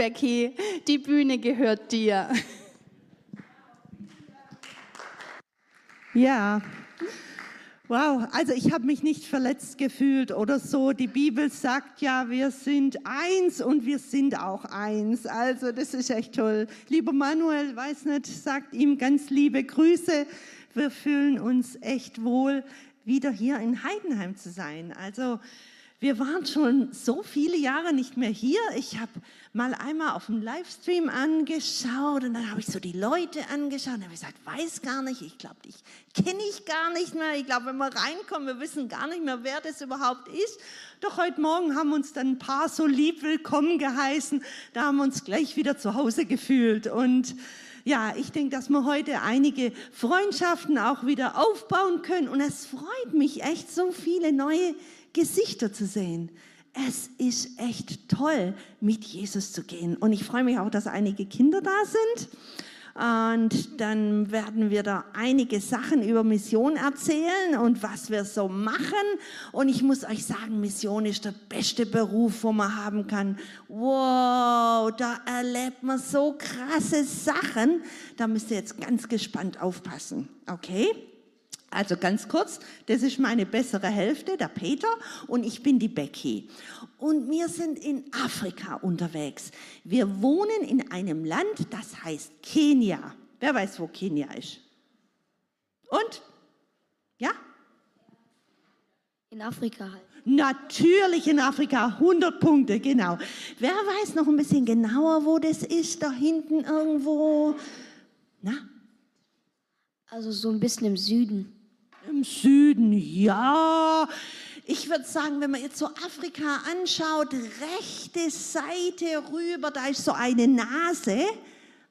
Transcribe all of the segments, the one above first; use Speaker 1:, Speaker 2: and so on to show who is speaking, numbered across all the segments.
Speaker 1: Becky. Die Bühne gehört dir.
Speaker 2: Ja, wow, also ich habe mich nicht verletzt gefühlt oder so. Die Bibel sagt ja, wir sind eins und wir sind auch eins. Also das ist echt toll. Lieber Manuel, weiß nicht, sagt ihm ganz liebe Grüße. Wir fühlen uns echt wohl, wieder hier in Heidenheim zu sein. Also wir waren schon so viele Jahre nicht mehr hier. Ich habe mal einmal auf dem Livestream angeschaut und dann habe ich so die Leute angeschaut und habe gesagt, weiß gar nicht, ich glaube, dich kenne ich gar nicht mehr. Ich glaube, wenn wir reinkommen, wir wissen gar nicht mehr, wer das überhaupt ist. Doch heute Morgen haben uns dann ein paar so lieb willkommen geheißen. Da haben wir uns gleich wieder zu Hause gefühlt und ja, ich denke, dass wir heute einige Freundschaften auch wieder aufbauen können. Und es freut mich echt, so viele neue Gesichter zu sehen. Es ist echt toll, mit Jesus zu gehen. Und ich freue mich auch, dass einige Kinder da sind. Und dann werden wir da einige Sachen über Mission erzählen und was wir so machen. Und ich muss euch sagen, Mission ist der beste Beruf, wo man haben kann. Wow, da erlebt man so krasse Sachen. Da müsst ihr jetzt ganz gespannt aufpassen. Okay? Also ganz kurz, das ist meine bessere Hälfte, der Peter, und ich bin die Becky. Und wir sind in Afrika unterwegs. Wir wohnen in einem Land, das heißt Kenia. Wer weiß, wo Kenia ist? Und? Ja?
Speaker 3: In Afrika halt.
Speaker 2: Natürlich in Afrika, 100 Punkte, genau. Wer weiß noch ein bisschen genauer, wo das ist? Da hinten irgendwo? Na?
Speaker 3: Also so ein bisschen im Süden.
Speaker 2: Im Süden, ja. Ich würde sagen, wenn man jetzt so Afrika anschaut, rechte Seite rüber, da ist so eine Nase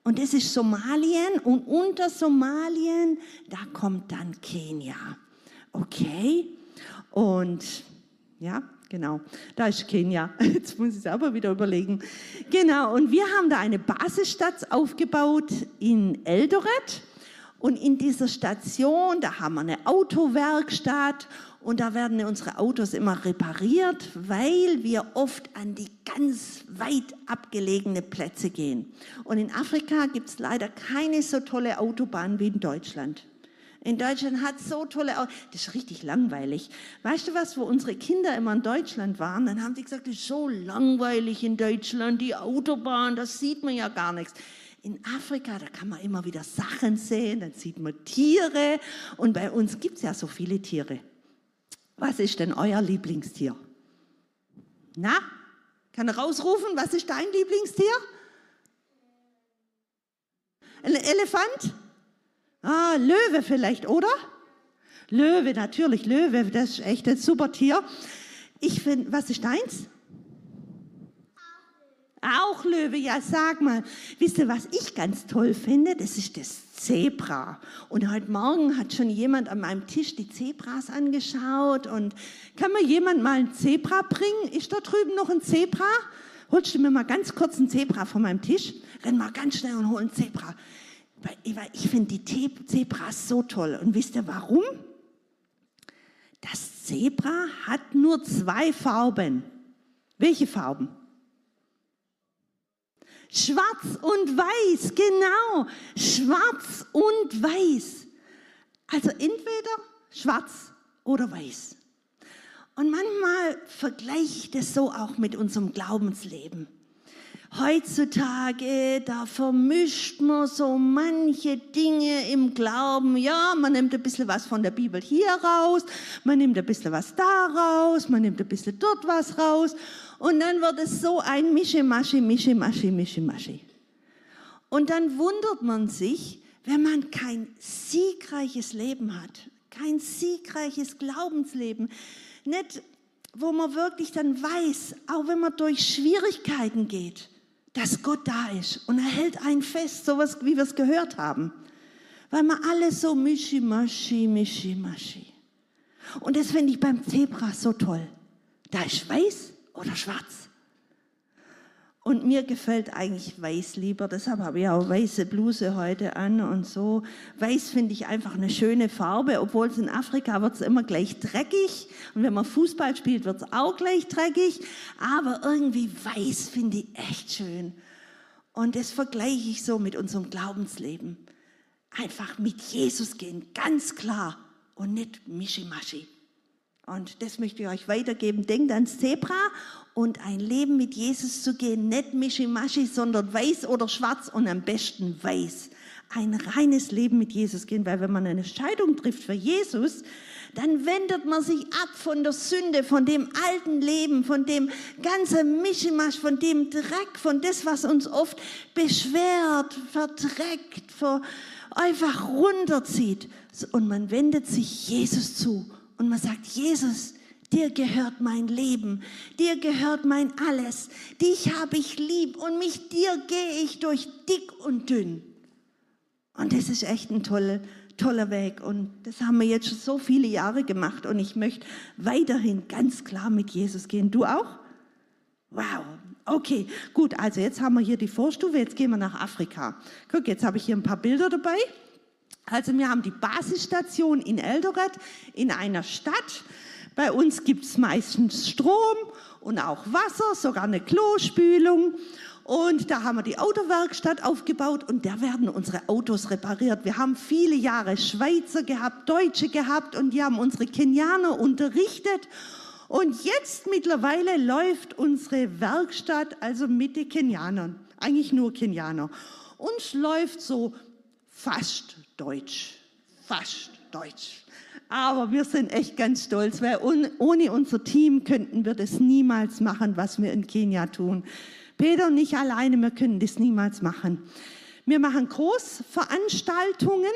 Speaker 2: und das ist Somalien und unter Somalien, da kommt dann Kenia. Okay? Und ja, genau, da ist Kenia. Jetzt muss ich es aber wieder überlegen. Genau, und wir haben da eine Basisstadt aufgebaut in Eldoret. Und in dieser Station, da haben wir eine Autowerkstatt und da werden unsere Autos immer repariert, weil wir oft an die ganz weit abgelegene Plätze gehen. Und in Afrika gibt es leider keine so tolle Autobahn wie in Deutschland. In Deutschland hat so tolle Autos. Das ist richtig langweilig. Weißt du was, wo unsere Kinder immer in Deutschland waren? Dann haben sie gesagt, das ist so langweilig in Deutschland, die Autobahn, das sieht man ja gar nichts. In Afrika, da kann man immer wieder Sachen sehen, dann sieht man Tiere und bei uns gibt es ja so viele Tiere. Was ist denn euer Lieblingstier? Na, kann er rausrufen, was ist dein Lieblingstier? Ein Elefant? Ah, Löwe vielleicht, oder? Löwe, natürlich, Löwe, das ist echt ein super Tier. Ich finde, was ist deins? Auch Löwe, ja, sag mal. Wisst ihr, was ich ganz toll finde? Das ist das Zebra. Und heute Morgen hat schon jemand an meinem Tisch die Zebras angeschaut. Und kann mir jemand mal ein Zebra bringen? Ist da drüben noch ein Zebra? Holst du mir mal ganz kurz ein Zebra von meinem Tisch? Renn mal ganz schnell und hol ein Zebra. Weil ich finde die Zebras so toll. Und wisst ihr warum? Das Zebra hat nur zwei Farben. Welche Farben? Schwarz und weiß, genau. Schwarz und weiß. Also entweder schwarz oder weiß. Und manchmal vergleiche ich das so auch mit unserem Glaubensleben. Heutzutage, da vermischt man so manche Dinge im Glauben. Ja, man nimmt ein bisschen was von der Bibel hier raus, man nimmt ein bisschen was da raus, man nimmt ein bisschen dort was raus. Und dann wird es so ein Mische-Masche, Mische-Masche, Mische-Masche. Und dann wundert man sich, wenn man kein siegreiches Leben hat, kein siegreiches Glaubensleben, nicht, wo man wirklich dann weiß, auch wenn man durch Schwierigkeiten geht, dass Gott da ist und er hält einen fest, sowas wie wir es gehört haben. Weil man alles so mischi, maschi, mischi, maschi. Und das finde ich beim Zebra so toll. Da ist weiß oder schwarz. Und mir gefällt eigentlich weiß lieber, deshalb habe ich auch weiße Bluse heute an und so. Weiß finde ich einfach eine schöne Farbe, obwohl es in Afrika wird es immer gleich dreckig. Und wenn man Fußball spielt, wird es auch gleich dreckig. Aber irgendwie weiß finde ich echt schön. Und das vergleiche ich so mit unserem Glaubensleben. Einfach mit Jesus gehen, ganz klar und nicht mischimaschi. Und das möchte ich euch weitergeben. Denkt ans Zebra und ein Leben mit Jesus zu gehen, nicht mischimaschi, sondern weiß oder schwarz und am besten weiß. Ein reines Leben mit Jesus gehen, weil wenn man eine Entscheidung trifft für Jesus, dann wendet man sich ab von der Sünde, von dem alten Leben, von dem ganzen Mischimasch, von dem Dreck, von das, was uns oft beschwert, verdreckt, einfach runterzieht. Und man wendet sich Jesus zu und man sagt, Jesus, dir gehört mein Leben, dir gehört mein alles, dich habe ich lieb und mit dir gehe ich durch dick und dünn. Und das ist echt ein toller, toller Weg und das haben wir jetzt schon so viele Jahre gemacht und ich möchte weiterhin ganz klar mit Jesus gehen. Du auch? Wow, okay, gut, also jetzt haben wir hier die Vorstufe, jetzt gehen wir nach Afrika. Guck, jetzt habe ich hier ein paar Bilder dabei. Also wir haben die Basisstation in Eldoret in einer Stadt. Bei uns gibt es meistens Strom und auch Wasser, sogar eine Klospülung. Und da haben wir die Autowerkstatt aufgebaut und da werden unsere Autos repariert. Wir haben viele Jahre Schweizer gehabt, Deutsche gehabt und die haben unsere Kenianer unterrichtet. Und jetzt mittlerweile läuft unsere Werkstatt also mit den Kenianern, eigentlich nur Kenianer. Uns läuft so fast deutsch, fast deutsch. Aber wir sind echt ganz stolz, weil ohne unser Team könnten wir das niemals machen, was wir in Kenia tun. Peter und ich alleine, wir können das niemals machen. Wir machen Großveranstaltungen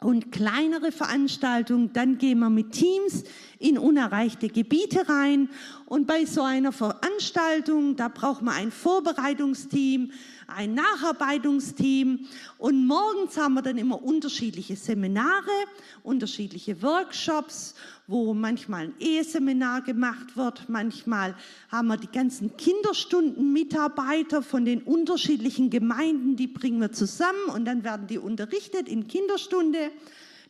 Speaker 2: und kleinere Veranstaltungen. Dann gehen wir mit Teams in unerreichte Gebiete rein. Und bei so einer Veranstaltung, da braucht man ein Vorbereitungsteam, ein Nacharbeitungsteam und morgens haben wir dann immer unterschiedliche Seminare, unterschiedliche Workshops, wo manchmal ein Eheseminar gemacht wird, manchmal haben wir die ganzen Kinderstundenmitarbeiter von den unterschiedlichen Gemeinden, die bringen wir zusammen und dann werden die unterrichtet in Kinderstunde.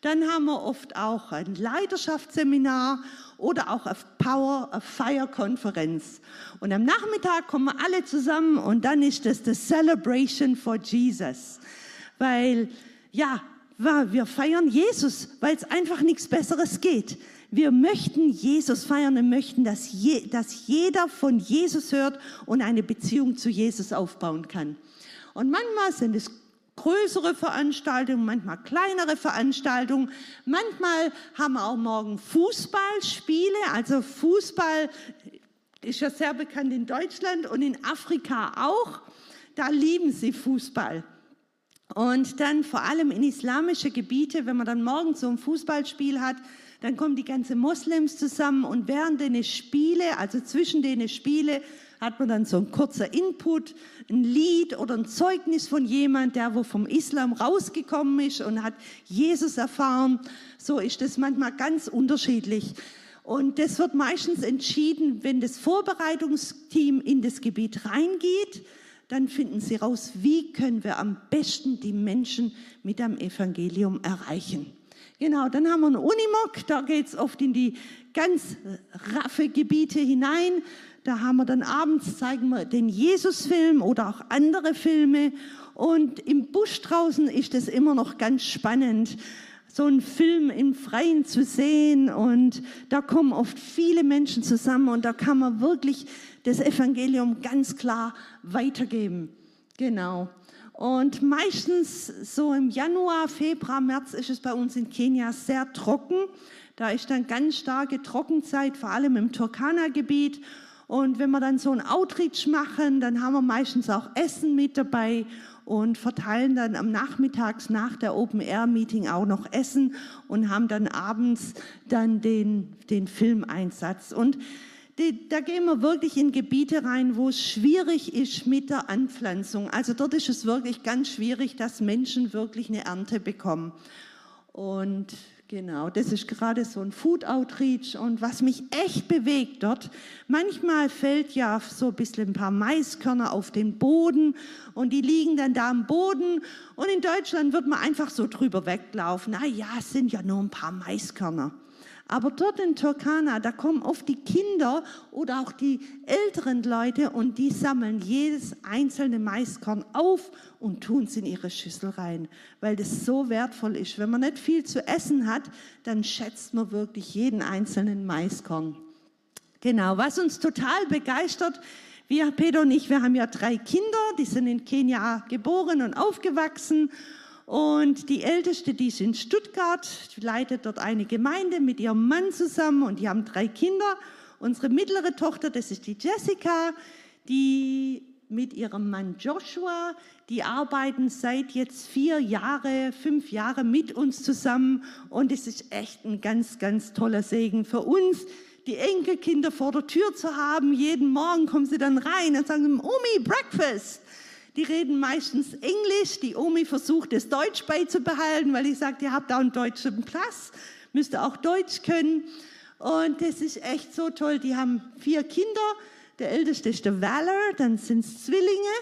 Speaker 2: Dann haben wir oft auch ein Leiterschaftsseminar oder auch eine Power of Fire Konferenz. Und am Nachmittag kommen wir alle zusammen und dann ist das the Celebration for Jesus. Weil, ja, wir feiern Jesus, weil es einfach nichts Besseres geht. Wir möchten Jesus feiern und möchten, dass, je, dass jeder von Jesus hört und eine Beziehung zu Jesus aufbauen kann. Und manchmal sind es größere Veranstaltungen, manchmal kleinere Veranstaltungen. Manchmal haben wir auch morgen Fußballspiele. Also Fußball ist ja sehr bekannt in Deutschland und in Afrika auch. Da lieben sie Fußball. Und dann vor allem in islamische Gebiete, wenn man dann morgens so ein Fußballspiel hat, dann kommen die ganzen Moslems zusammen und während den Spiele, also zwischen den Spiele, hat man dann so ein kurzer Input, ein Lied oder ein Zeugnis von jemand, der wo vom Islam rausgekommen ist und hat Jesus erfahren. So ist das manchmal ganz unterschiedlich. Und das wird meistens entschieden, wenn das Vorbereitungsteam in das Gebiet reingeht, dann finden sie raus, wie können wir am besten die Menschen mit dem Evangelium erreichen. Genau, dann haben wir einen Unimog, da geht es oft in die ganz raffe Gebiete hinein. Da haben wir dann abends, zeigen wir den Jesusfilm oder auch andere Filme. Und im Busch draußen ist es immer noch ganz spannend, so einen Film im Freien zu sehen. Und da kommen oft viele Menschen zusammen und da kann man wirklich das Evangelium ganz klar weitergeben. Genau. Und meistens so im Januar, Februar, März ist es bei uns in Kenia sehr trocken. Da ist dann ganz starke Trockenzeit, vor allem im Turkana-Gebiet. Und wenn wir dann so ein Outreach machen, dann haben wir meistens auch Essen mit dabei und verteilen dann am Nachmittags nach der Open Air Meeting auch noch Essen und haben dann abends dann den, den Filmeinsatz. Und die, da gehen wir wirklich in Gebiete rein, wo es schwierig ist mit der Anpflanzung. Also dort ist es wirklich ganz schwierig, dass Menschen wirklich eine Ernte bekommen. Und genau, das ist gerade so ein Food Outreach. Und was mich echt bewegt dort, manchmal fällt ja so ein bisschen ein paar Maiskörner auf den Boden und die liegen dann da am Boden. Und in Deutschland wird man einfach so drüber weglaufen. Na ja, es sind ja nur ein paar Maiskörner. Aber dort in Turkana, da kommen oft die Kinder oder auch die älteren Leute und die sammeln jedes einzelne Maiskorn auf und tun es in ihre Schüssel rein, weil das so wertvoll ist. Wenn man nicht viel zu essen hat, dann schätzt man wirklich jeden einzelnen Maiskorn. Genau, was uns total begeistert, wir, Peter und ich, wir haben ja drei Kinder, die sind in Kenia geboren und aufgewachsen und die älteste, die ist in Stuttgart, leitet dort eine Gemeinde mit ihrem Mann zusammen und die haben drei Kinder. Unsere mittlere Tochter, das ist die Jessica, die mit ihrem Mann Joshua, die arbeiten seit jetzt vier Jahre, fünf Jahre mit uns zusammen und es ist echt ein ganz, ganz toller Segen für uns, die Enkelkinder vor der Tür zu haben. Jeden Morgen kommen sie dann rein und sagen, Omi, Breakfast. Die reden meistens Englisch. Die Omi versucht, das Deutsch beizubehalten, weil ich sage, ihr habt auch einen deutschen Platz, müsst ihr auch Deutsch können. Und das ist echt so toll. Die haben vier Kinder. Der älteste ist der Valor, dann sind es Zwillinge,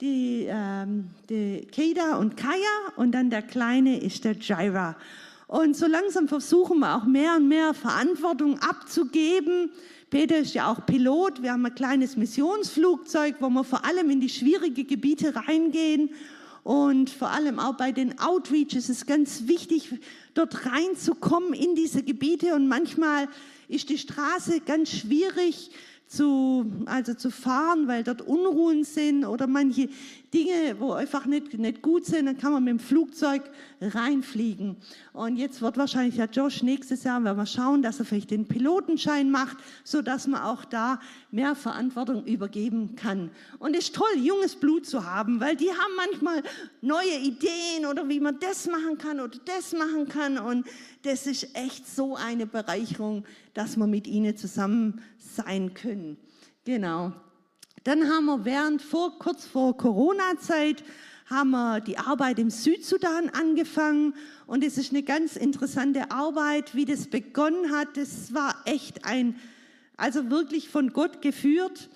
Speaker 2: die, ähm, die Keda und Kaya. Und dann der Kleine ist der Jaira. Und so langsam versuchen wir auch mehr und mehr Verantwortung abzugeben Peter ist ja auch Pilot. Wir haben ein kleines Missionsflugzeug, wo wir vor allem in die schwierigen Gebiete reingehen. Und vor allem auch bei den Outreaches ist es ganz wichtig, dort reinzukommen in diese Gebiete. Und manchmal ist die Straße ganz schwierig zu, also zu fahren, weil dort Unruhen sind oder manche Dinge, wo einfach nicht, nicht gut sind, dann kann man mit dem Flugzeug reinfliegen. Und jetzt wird wahrscheinlich der Josh nächstes Jahr, wenn wir schauen, dass er vielleicht den Pilotenschein macht, so dass man auch da mehr Verantwortung übergeben kann. Und es ist toll, junges Blut zu haben, weil die haben manchmal neue Ideen oder wie man das machen kann oder das machen kann. Und das ist echt so eine Bereicherung, dass wir mit ihnen zusammen sein können. Genau. Dann haben wir während vor, kurz vor Corona-Zeit haben wir die Arbeit im Südsudan angefangen und es ist eine ganz interessante Arbeit, wie das begonnen hat. Das war echt ein, also wirklich von Gott geführt.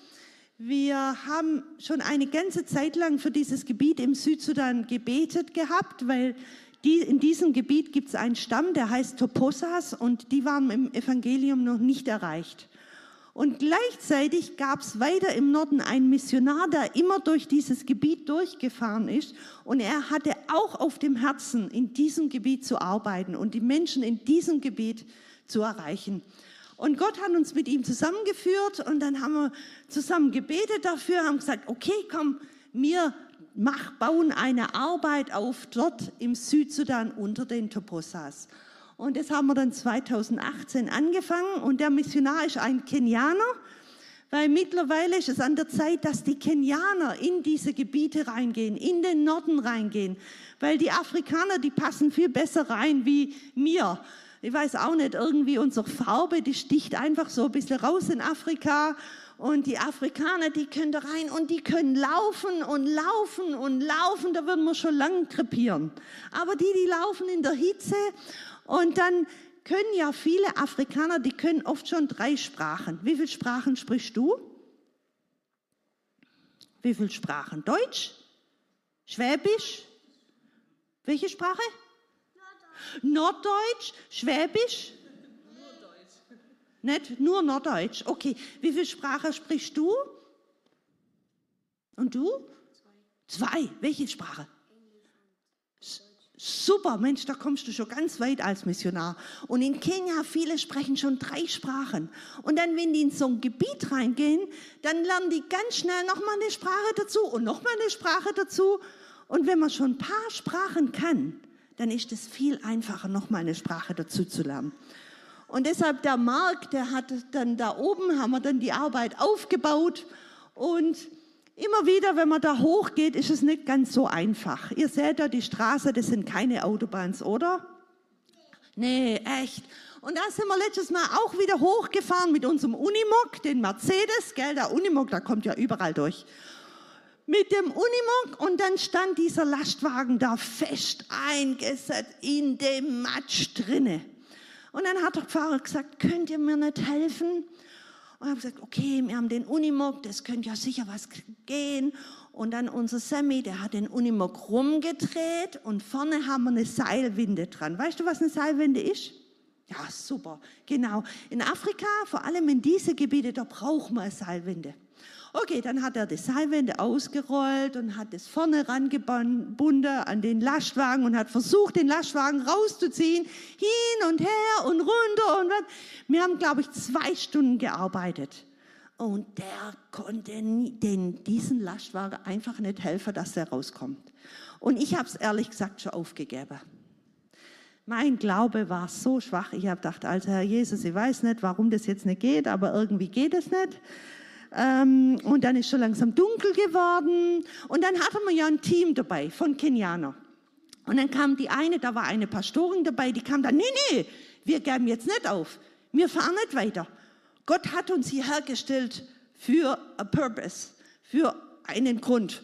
Speaker 2: Wir haben schon eine ganze Zeit lang für dieses Gebiet im Südsudan gebetet gehabt, weil die, in diesem Gebiet gibt es einen Stamm, der heißt Toposas und die waren im Evangelium noch nicht erreicht. Und gleichzeitig gab es weiter im Norden einen Missionar, der immer durch dieses Gebiet durchgefahren ist. Und er hatte auch auf dem Herzen, in diesem Gebiet zu arbeiten und die Menschen in diesem Gebiet zu erreichen. Und Gott hat uns mit ihm zusammengeführt und dann haben wir zusammen gebetet dafür, haben gesagt, okay, komm, wir mach, bauen eine Arbeit auf dort im Südsudan unter den Toposas. Und das haben wir dann 2018 angefangen. Und der Missionar ist ein Kenianer, weil mittlerweile ist es an der Zeit, dass die Kenianer in diese Gebiete reingehen, in den Norden reingehen. Weil die Afrikaner, die passen viel besser rein wie mir. Ich weiß auch nicht, irgendwie unsere Farbe, die sticht einfach so ein bisschen raus in Afrika. Und die Afrikaner, die können da rein und die können laufen und laufen und laufen, da würden wir schon lange krepieren. Aber die, die laufen in der Hitze und dann können ja viele Afrikaner, die können oft schon drei Sprachen. Wie viele Sprachen sprichst du? Wie viele Sprachen? Deutsch? Schwäbisch? Welche Sprache? Norddeutsch. Norddeutsch? Schwäbisch? Nur Deutsch. Nicht nur Norddeutsch. Okay. Wie viele Sprachen sprichst du? Und du? Zwei. Zwei. Welche Sprache? Super, Mensch, da kommst du schon ganz weit als Missionar. Und in Kenia, viele sprechen schon drei Sprachen. Und dann, wenn die in so ein Gebiet reingehen, dann lernen die ganz schnell nochmal eine Sprache dazu und nochmal eine Sprache dazu. Und wenn man schon ein paar Sprachen kann, dann ist es viel einfacher, nochmal eine Sprache dazu zu lernen. Und deshalb der Marc, der hat dann da oben, haben wir dann die Arbeit aufgebaut und Immer wieder, wenn man da hochgeht, ist es nicht ganz so einfach. Ihr seht da die Straße, das sind keine Autobahns, oder? Nee, echt. Und da sind wir letztes Mal auch wieder hochgefahren mit unserem Unimog, den Mercedes, gell, der Unimog, der kommt ja überall durch. Mit dem Unimog und dann stand dieser Lastwagen da fest eingesetzt in dem Matsch drinne. Und dann hat der Pfarrer gesagt, könnt ihr mir nicht helfen? Und habe gesagt, okay, wir haben den Unimog, das könnte ja sicher was gehen. Und dann unser Sammy, der hat den Unimog rumgedreht und vorne haben wir eine Seilwinde dran. Weißt du, was eine Seilwinde ist? Ja, super, genau. In Afrika, vor allem in diese Gebiete, da braucht man Seilwinde. Okay, dann hat er die Seilwände ausgerollt und hat es vorne rangebunden an den Lastwagen und hat versucht, den Lastwagen rauszuziehen, hin und her und runter und was. Wir haben, glaube ich, zwei Stunden gearbeitet. Und der konnte den, diesen Lastwagen einfach nicht helfen, dass er rauskommt. Und ich habe es ehrlich gesagt schon aufgegeben. Mein Glaube war so schwach. Ich habe gedacht, alter Herr Jesus, ich weiß nicht, warum das jetzt nicht geht, aber irgendwie geht es nicht. Ähm, und dann ist schon langsam dunkel geworden. Und dann hatten wir ja ein Team dabei von Kenianer. Und dann kam die eine, da war eine Pastorin dabei, die kam dann, nee, nee, wir geben jetzt nicht auf. Wir fahren nicht weiter. Gott hat uns hierher gestellt für a purpose, für einen Grund.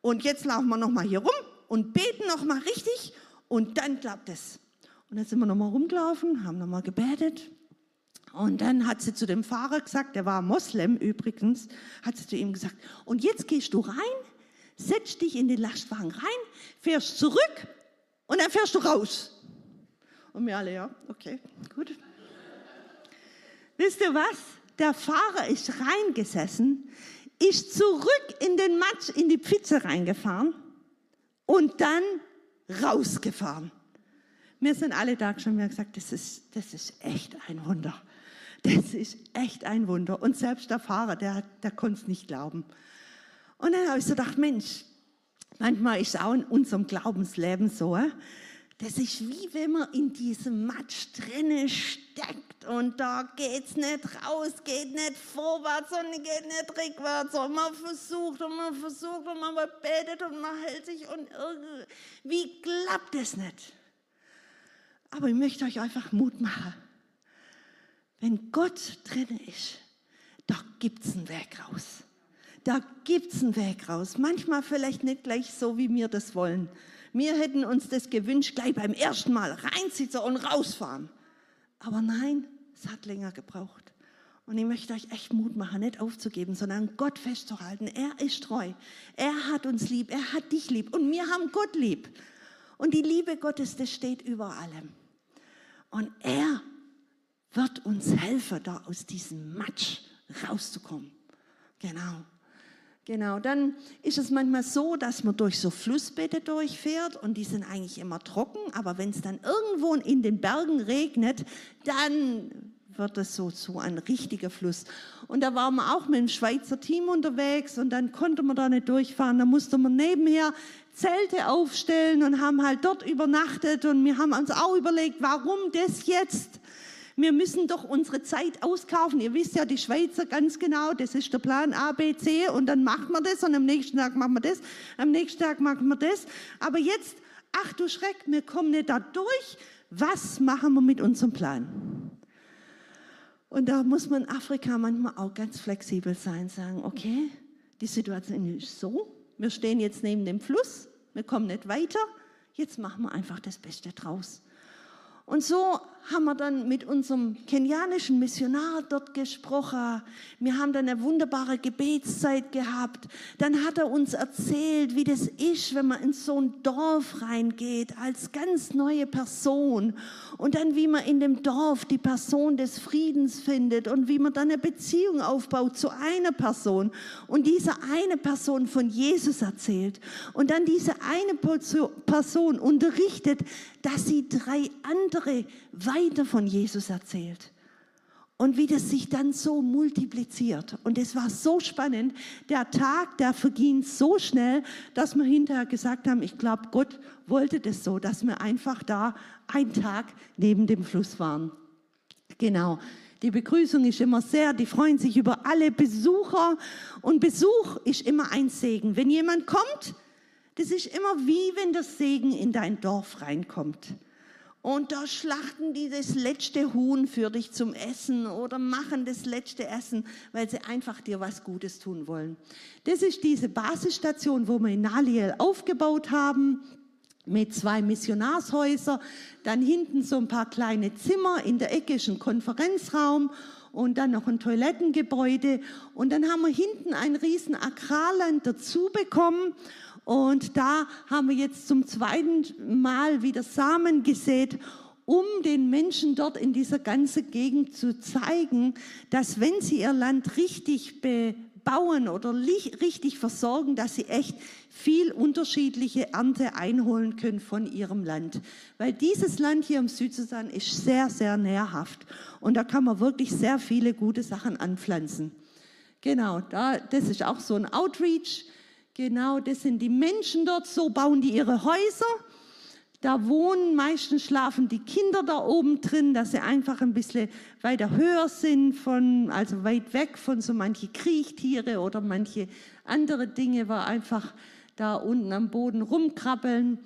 Speaker 2: Und jetzt laufen wir nochmal hier rum und beten nochmal richtig und dann klappt es. Und dann sind wir nochmal rumgelaufen, haben nochmal gebetet und dann hat sie zu dem Fahrer gesagt, der war Moslem übrigens, hat sie zu ihm gesagt, und jetzt gehst du rein, setz dich in den Lastwagen rein, fährst zurück und dann fährst du raus. Und wir alle, ja, okay, gut. Wisst ihr was? Der Fahrer ist reingesessen, ist zurück in den Matsch, in die Pfütze reingefahren und dann rausgefahren. Wir sind alle da schon, wir haben gesagt, das ist, das ist echt ein Wunder. Das ist echt ein Wunder. Und selbst der Fahrer, der, der konnte es nicht glauben. Und dann habe ich so gedacht, Mensch, manchmal ist es auch in unserem Glaubensleben so, das ist wie wenn man in diesem Matsch drinne steckt und da geht es nicht raus, geht nicht vorwärts und geht nicht rückwärts und man versucht und man versucht und man betet und man hält sich und irgendwie klappt es nicht. Aber ich möchte euch einfach Mut machen. Wenn Gott drin ist, da gibt es einen Weg raus. Da gibt es einen Weg raus. Manchmal vielleicht nicht gleich so, wie wir das wollen. Wir hätten uns das gewünscht, gleich beim ersten Mal reinsitzen und rausfahren. Aber nein, es hat länger gebraucht. Und ich möchte euch echt Mut machen, nicht aufzugeben, sondern Gott festzuhalten. Er ist treu. Er hat uns lieb. Er hat dich lieb. Und wir haben Gott lieb. Und die Liebe Gottes, das steht über allem. Und er wird uns helfen, da aus diesem Matsch rauszukommen. Genau. Genau, dann ist es manchmal so, dass man durch so Flussbette durchfährt und die sind eigentlich immer trocken, aber wenn es dann irgendwo in den Bergen regnet, dann wird es so zu ein richtiger Fluss. Und da waren wir auch mit dem Schweizer Team unterwegs und dann konnte man da nicht durchfahren. Da musste man nebenher Zelte aufstellen und haben halt dort übernachtet und wir haben uns auch überlegt, warum das jetzt? Wir müssen doch unsere Zeit auskaufen. Ihr wisst ja, die Schweizer ganz genau, das ist der Plan A, B, C und dann macht man das und am nächsten Tag machen wir das, am nächsten Tag machen wir das. Aber jetzt, ach du Schreck, wir kommen nicht da durch. Was machen wir mit unserem Plan? Und da muss man in Afrika manchmal auch ganz flexibel sein, sagen, okay, die Situation ist so, wir stehen jetzt neben dem Fluss, wir kommen nicht weiter, jetzt machen wir einfach das Beste draus. Und so haben wir dann mit unserem kenianischen Missionar dort gesprochen. Wir haben dann eine wunderbare Gebetszeit gehabt. Dann hat er uns erzählt, wie das ist, wenn man in so ein Dorf reingeht als ganz neue Person. Und dann, wie man in dem Dorf die Person des Friedens findet und wie man dann eine Beziehung aufbaut zu einer Person und diese eine Person von Jesus erzählt. Und dann diese eine Person unterrichtet, dass sie drei andere weiter von Jesus erzählt. Und wie das sich dann so multipliziert. Und es war so spannend. Der Tag, der verging so schnell, dass wir hinterher gesagt haben, ich glaube, Gott wollte das so, dass wir einfach da einen Tag neben dem Fluss waren. Genau. Die Begrüßung ist immer sehr, die freuen sich über alle Besucher. Und Besuch ist immer ein Segen. Wenn jemand kommt, das ist immer wie wenn das Segen in dein Dorf reinkommt. Und da schlachten die das letzte Huhn für dich zum Essen oder machen das letzte Essen, weil sie einfach dir was Gutes tun wollen. Das ist diese Basisstation, wo wir in Naliel aufgebaut haben mit zwei Missionarshäusern. Dann hinten so ein paar kleine Zimmer. In der Ecke ist ein Konferenzraum und dann noch ein Toilettengebäude. Und dann haben wir hinten ein riesen Agrarland dazu bekommen. Und da haben wir jetzt zum zweiten Mal wieder Samen gesät. um den Menschen dort in dieser ganzen Gegend zu zeigen, dass wenn sie ihr Land richtig bebauen oder richtig versorgen, dass sie echt viel unterschiedliche Ernte einholen können von ihrem Land. Weil dieses Land hier im Südsudan ist sehr, sehr nährhaft und da kann man wirklich sehr viele gute Sachen anpflanzen. Genau, da, das ist auch so ein Outreach. Genau, das sind die Menschen dort, so bauen die ihre Häuser. Da wohnen, meistens schlafen die Kinder da oben drin, dass sie einfach ein bisschen weiter höher sind, von, also weit weg von so manche Kriechtiere oder manche andere Dinge, war einfach da unten am Boden rumkrabbeln.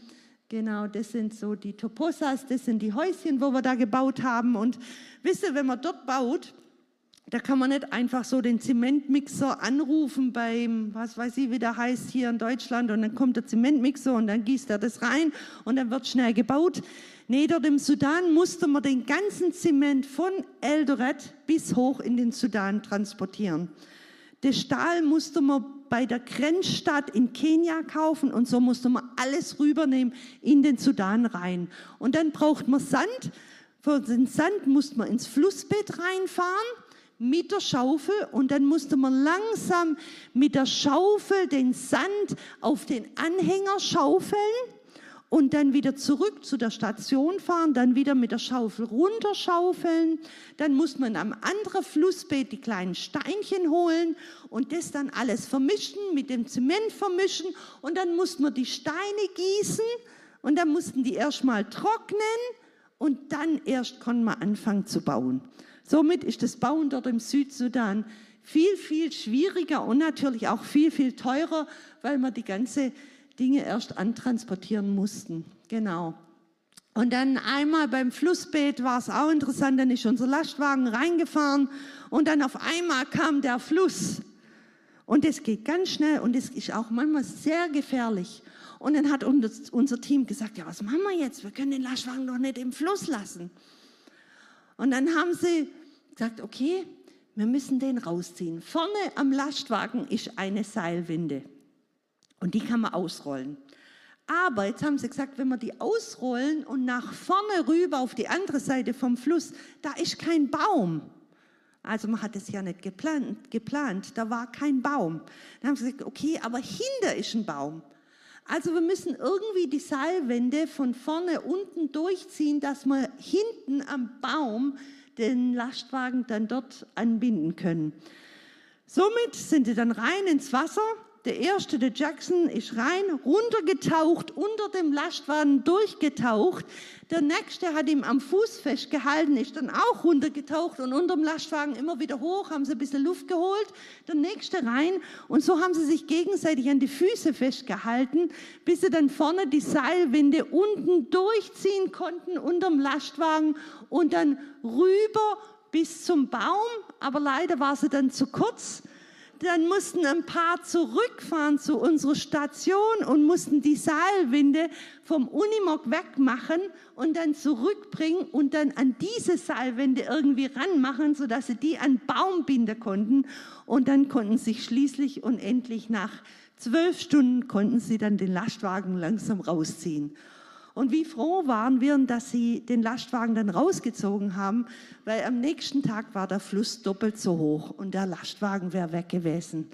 Speaker 2: Genau, das sind so die Toposas, das sind die Häuschen, wo wir da gebaut haben. Und wisst ihr, wenn man dort baut, da kann man nicht einfach so den Zementmixer anrufen beim, was weiß ich, wie der heißt hier in Deutschland und dann kommt der Zementmixer und dann gießt er das rein und dann wird schnell gebaut. Nee, dort im Sudan musste man den ganzen Zement von Eldoret bis hoch in den Sudan transportieren. Den Stahl musste man bei der Grenzstadt in Kenia kaufen und so musste man alles rübernehmen in den Sudan rein. Und dann braucht man Sand. Für den Sand musste man ins Flussbett reinfahren mit der Schaufel und dann musste man langsam mit der Schaufel den Sand auf den Anhänger schaufeln und dann wieder zurück zu der Station fahren, dann wieder mit der Schaufel runterschaufeln. Dann muss man am anderen Flussbett die kleinen Steinchen holen und das dann alles vermischen, mit dem Zement vermischen und dann musste man die Steine gießen und dann mussten die erstmal trocknen und dann erst konnte man anfangen zu bauen. Somit ist das Bauen dort im Südsudan viel, viel schwieriger und natürlich auch viel, viel teurer, weil wir die ganze Dinge erst antransportieren mussten. Genau. Und dann einmal beim Flussbeet war es auch interessant, dann ist unser Lastwagen reingefahren und dann auf einmal kam der Fluss. Und es geht ganz schnell und es ist auch manchmal sehr gefährlich. Und dann hat unser Team gesagt, ja, was machen wir jetzt? Wir können den Lastwagen doch nicht im Fluss lassen. Und dann haben sie gesagt, okay, wir müssen den rausziehen. Vorne am Lastwagen ist eine Seilwinde und die kann man ausrollen. Aber jetzt haben sie gesagt, wenn wir die ausrollen und nach vorne rüber auf die andere Seite vom Fluss, da ist kein Baum. Also man hat es ja nicht geplant, geplant, da war kein Baum. Dann haben sie gesagt, okay, aber hinter ist ein Baum. Also wir müssen irgendwie die Seilwände von vorne unten durchziehen, dass wir hinten am Baum den Lastwagen dann dort anbinden können. Somit sind sie dann rein ins Wasser der erste, der Jackson, ist rein, runtergetaucht, unter dem Lastwagen durchgetaucht. Der nächste hat ihm am Fuß festgehalten, ist dann auch runtergetaucht und unter dem Lastwagen immer wieder hoch, haben sie ein bisschen Luft geholt. Der nächste rein und so haben sie sich gegenseitig an die Füße festgehalten, bis sie dann vorne die Seilwinde unten durchziehen konnten unterm Lastwagen und dann rüber bis zum Baum. Aber leider war sie dann zu kurz dann mussten ein paar zurückfahren zu unserer Station und mussten die Seilwinde vom Unimog wegmachen und dann zurückbringen und dann an diese Seilwinde irgendwie ranmachen, sodass sie die an Baum binden konnten. Und dann konnten sie schließlich und endlich nach zwölf Stunden konnten sie dann den Lastwagen langsam rausziehen. Und wie froh waren wir, dass sie den Lastwagen dann rausgezogen haben, weil am nächsten Tag war der Fluss doppelt so hoch und der Lastwagen wäre weg gewesen.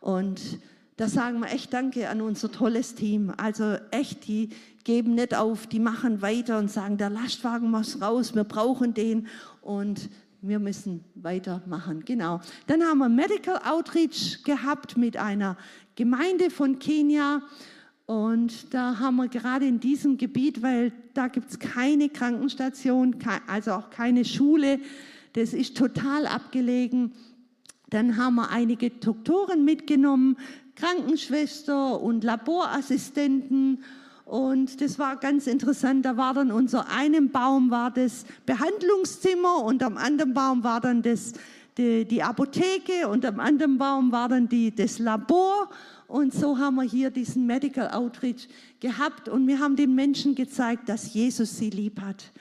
Speaker 2: Und da sagen wir echt Danke an unser tolles Team. Also echt, die geben nicht auf, die machen weiter und sagen, der Lastwagen muss raus, wir brauchen den und wir müssen weitermachen. Genau. Dann haben wir Medical Outreach gehabt mit einer Gemeinde von Kenia. Und da haben wir gerade in diesem Gebiet, weil da gibt es keine Krankenstation, also auch keine Schule, das ist total abgelegen. Dann haben wir einige Doktoren mitgenommen, Krankenschwester und Laborassistenten. Und das war ganz interessant. Da war dann unser einem Baum war das Behandlungszimmer und am anderen Baum war dann das, die, die Apotheke und am anderen Baum war dann die, das Labor. Und so haben wir hier diesen Medical Outreach gehabt und wir haben den Menschen gezeigt, dass Jesus sie lieb hat,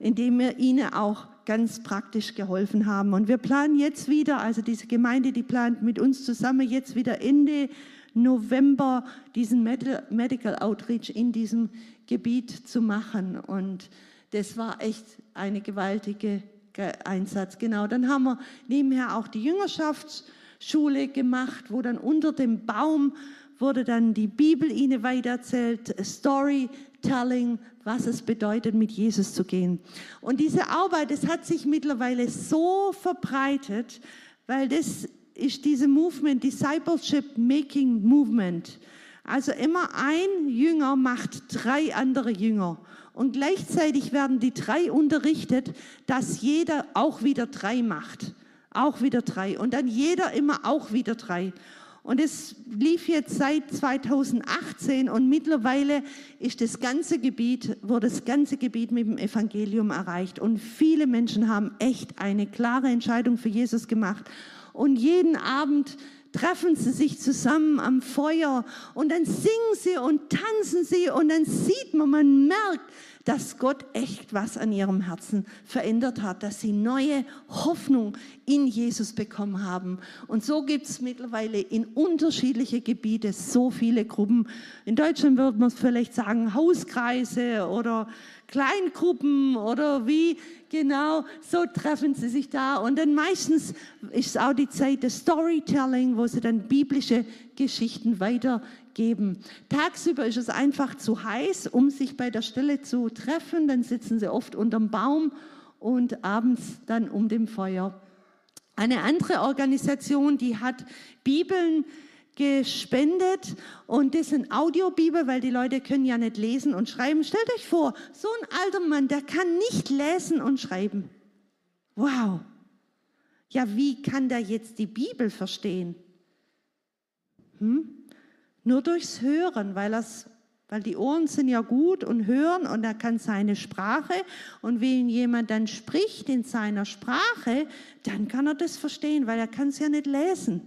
Speaker 2: indem wir ihnen auch ganz praktisch geholfen haben. Und wir planen jetzt wieder, also diese Gemeinde, die plant mit uns zusammen jetzt wieder Ende November diesen Medical Outreach in diesem Gebiet zu machen. Und das war echt eine gewaltige Einsatz. Genau, dann haben wir nebenher auch die Jüngerschaftsschule gemacht, wo dann unter dem Baum wurde dann die Bibel ihnen weitererzählt, Storytelling, was es bedeutet, mit Jesus zu gehen. Und diese Arbeit, das hat sich mittlerweile so verbreitet, weil das ist diese Movement, Discipleship Making Movement. Also immer ein Jünger macht drei andere Jünger. Und gleichzeitig werden die drei unterrichtet, dass jeder auch wieder drei macht. Auch wieder drei. Und dann jeder immer auch wieder drei. Und es lief jetzt seit 2018 und mittlerweile ist das ganze Gebiet, wurde das ganze Gebiet mit dem Evangelium erreicht. Und viele Menschen haben echt eine klare Entscheidung für Jesus gemacht. Und jeden Abend treffen sie sich zusammen am Feuer und dann singen sie und tanzen sie und dann sieht man, man merkt, dass Gott echt was an ihrem Herzen verändert hat, dass sie neue Hoffnung in Jesus bekommen haben. Und so gibt es mittlerweile in unterschiedliche Gebiete so viele Gruppen. In Deutschland würde man vielleicht sagen Hauskreise oder Kleingruppen oder wie genau, so treffen sie sich da. Und dann meistens ist auch die Zeit des Storytelling, wo sie dann biblische Geschichten weitergeben. Tagsüber ist es einfach zu heiß, um sich bei der Stelle zu treffen. Dann sitzen sie oft unterm Baum und abends dann um dem Feuer. Eine andere Organisation, die hat Bibeln gespendet und das sind Audiobibel, weil die Leute können ja nicht lesen und schreiben. Stellt euch vor, so ein alter Mann, der kann nicht lesen und schreiben. Wow. Ja, wie kann der jetzt die Bibel verstehen? Hm? Nur durchs Hören, weil, das, weil die Ohren sind ja gut und hören und er kann seine Sprache und wenn jemand dann spricht in seiner Sprache, dann kann er das verstehen, weil er kann es ja nicht lesen.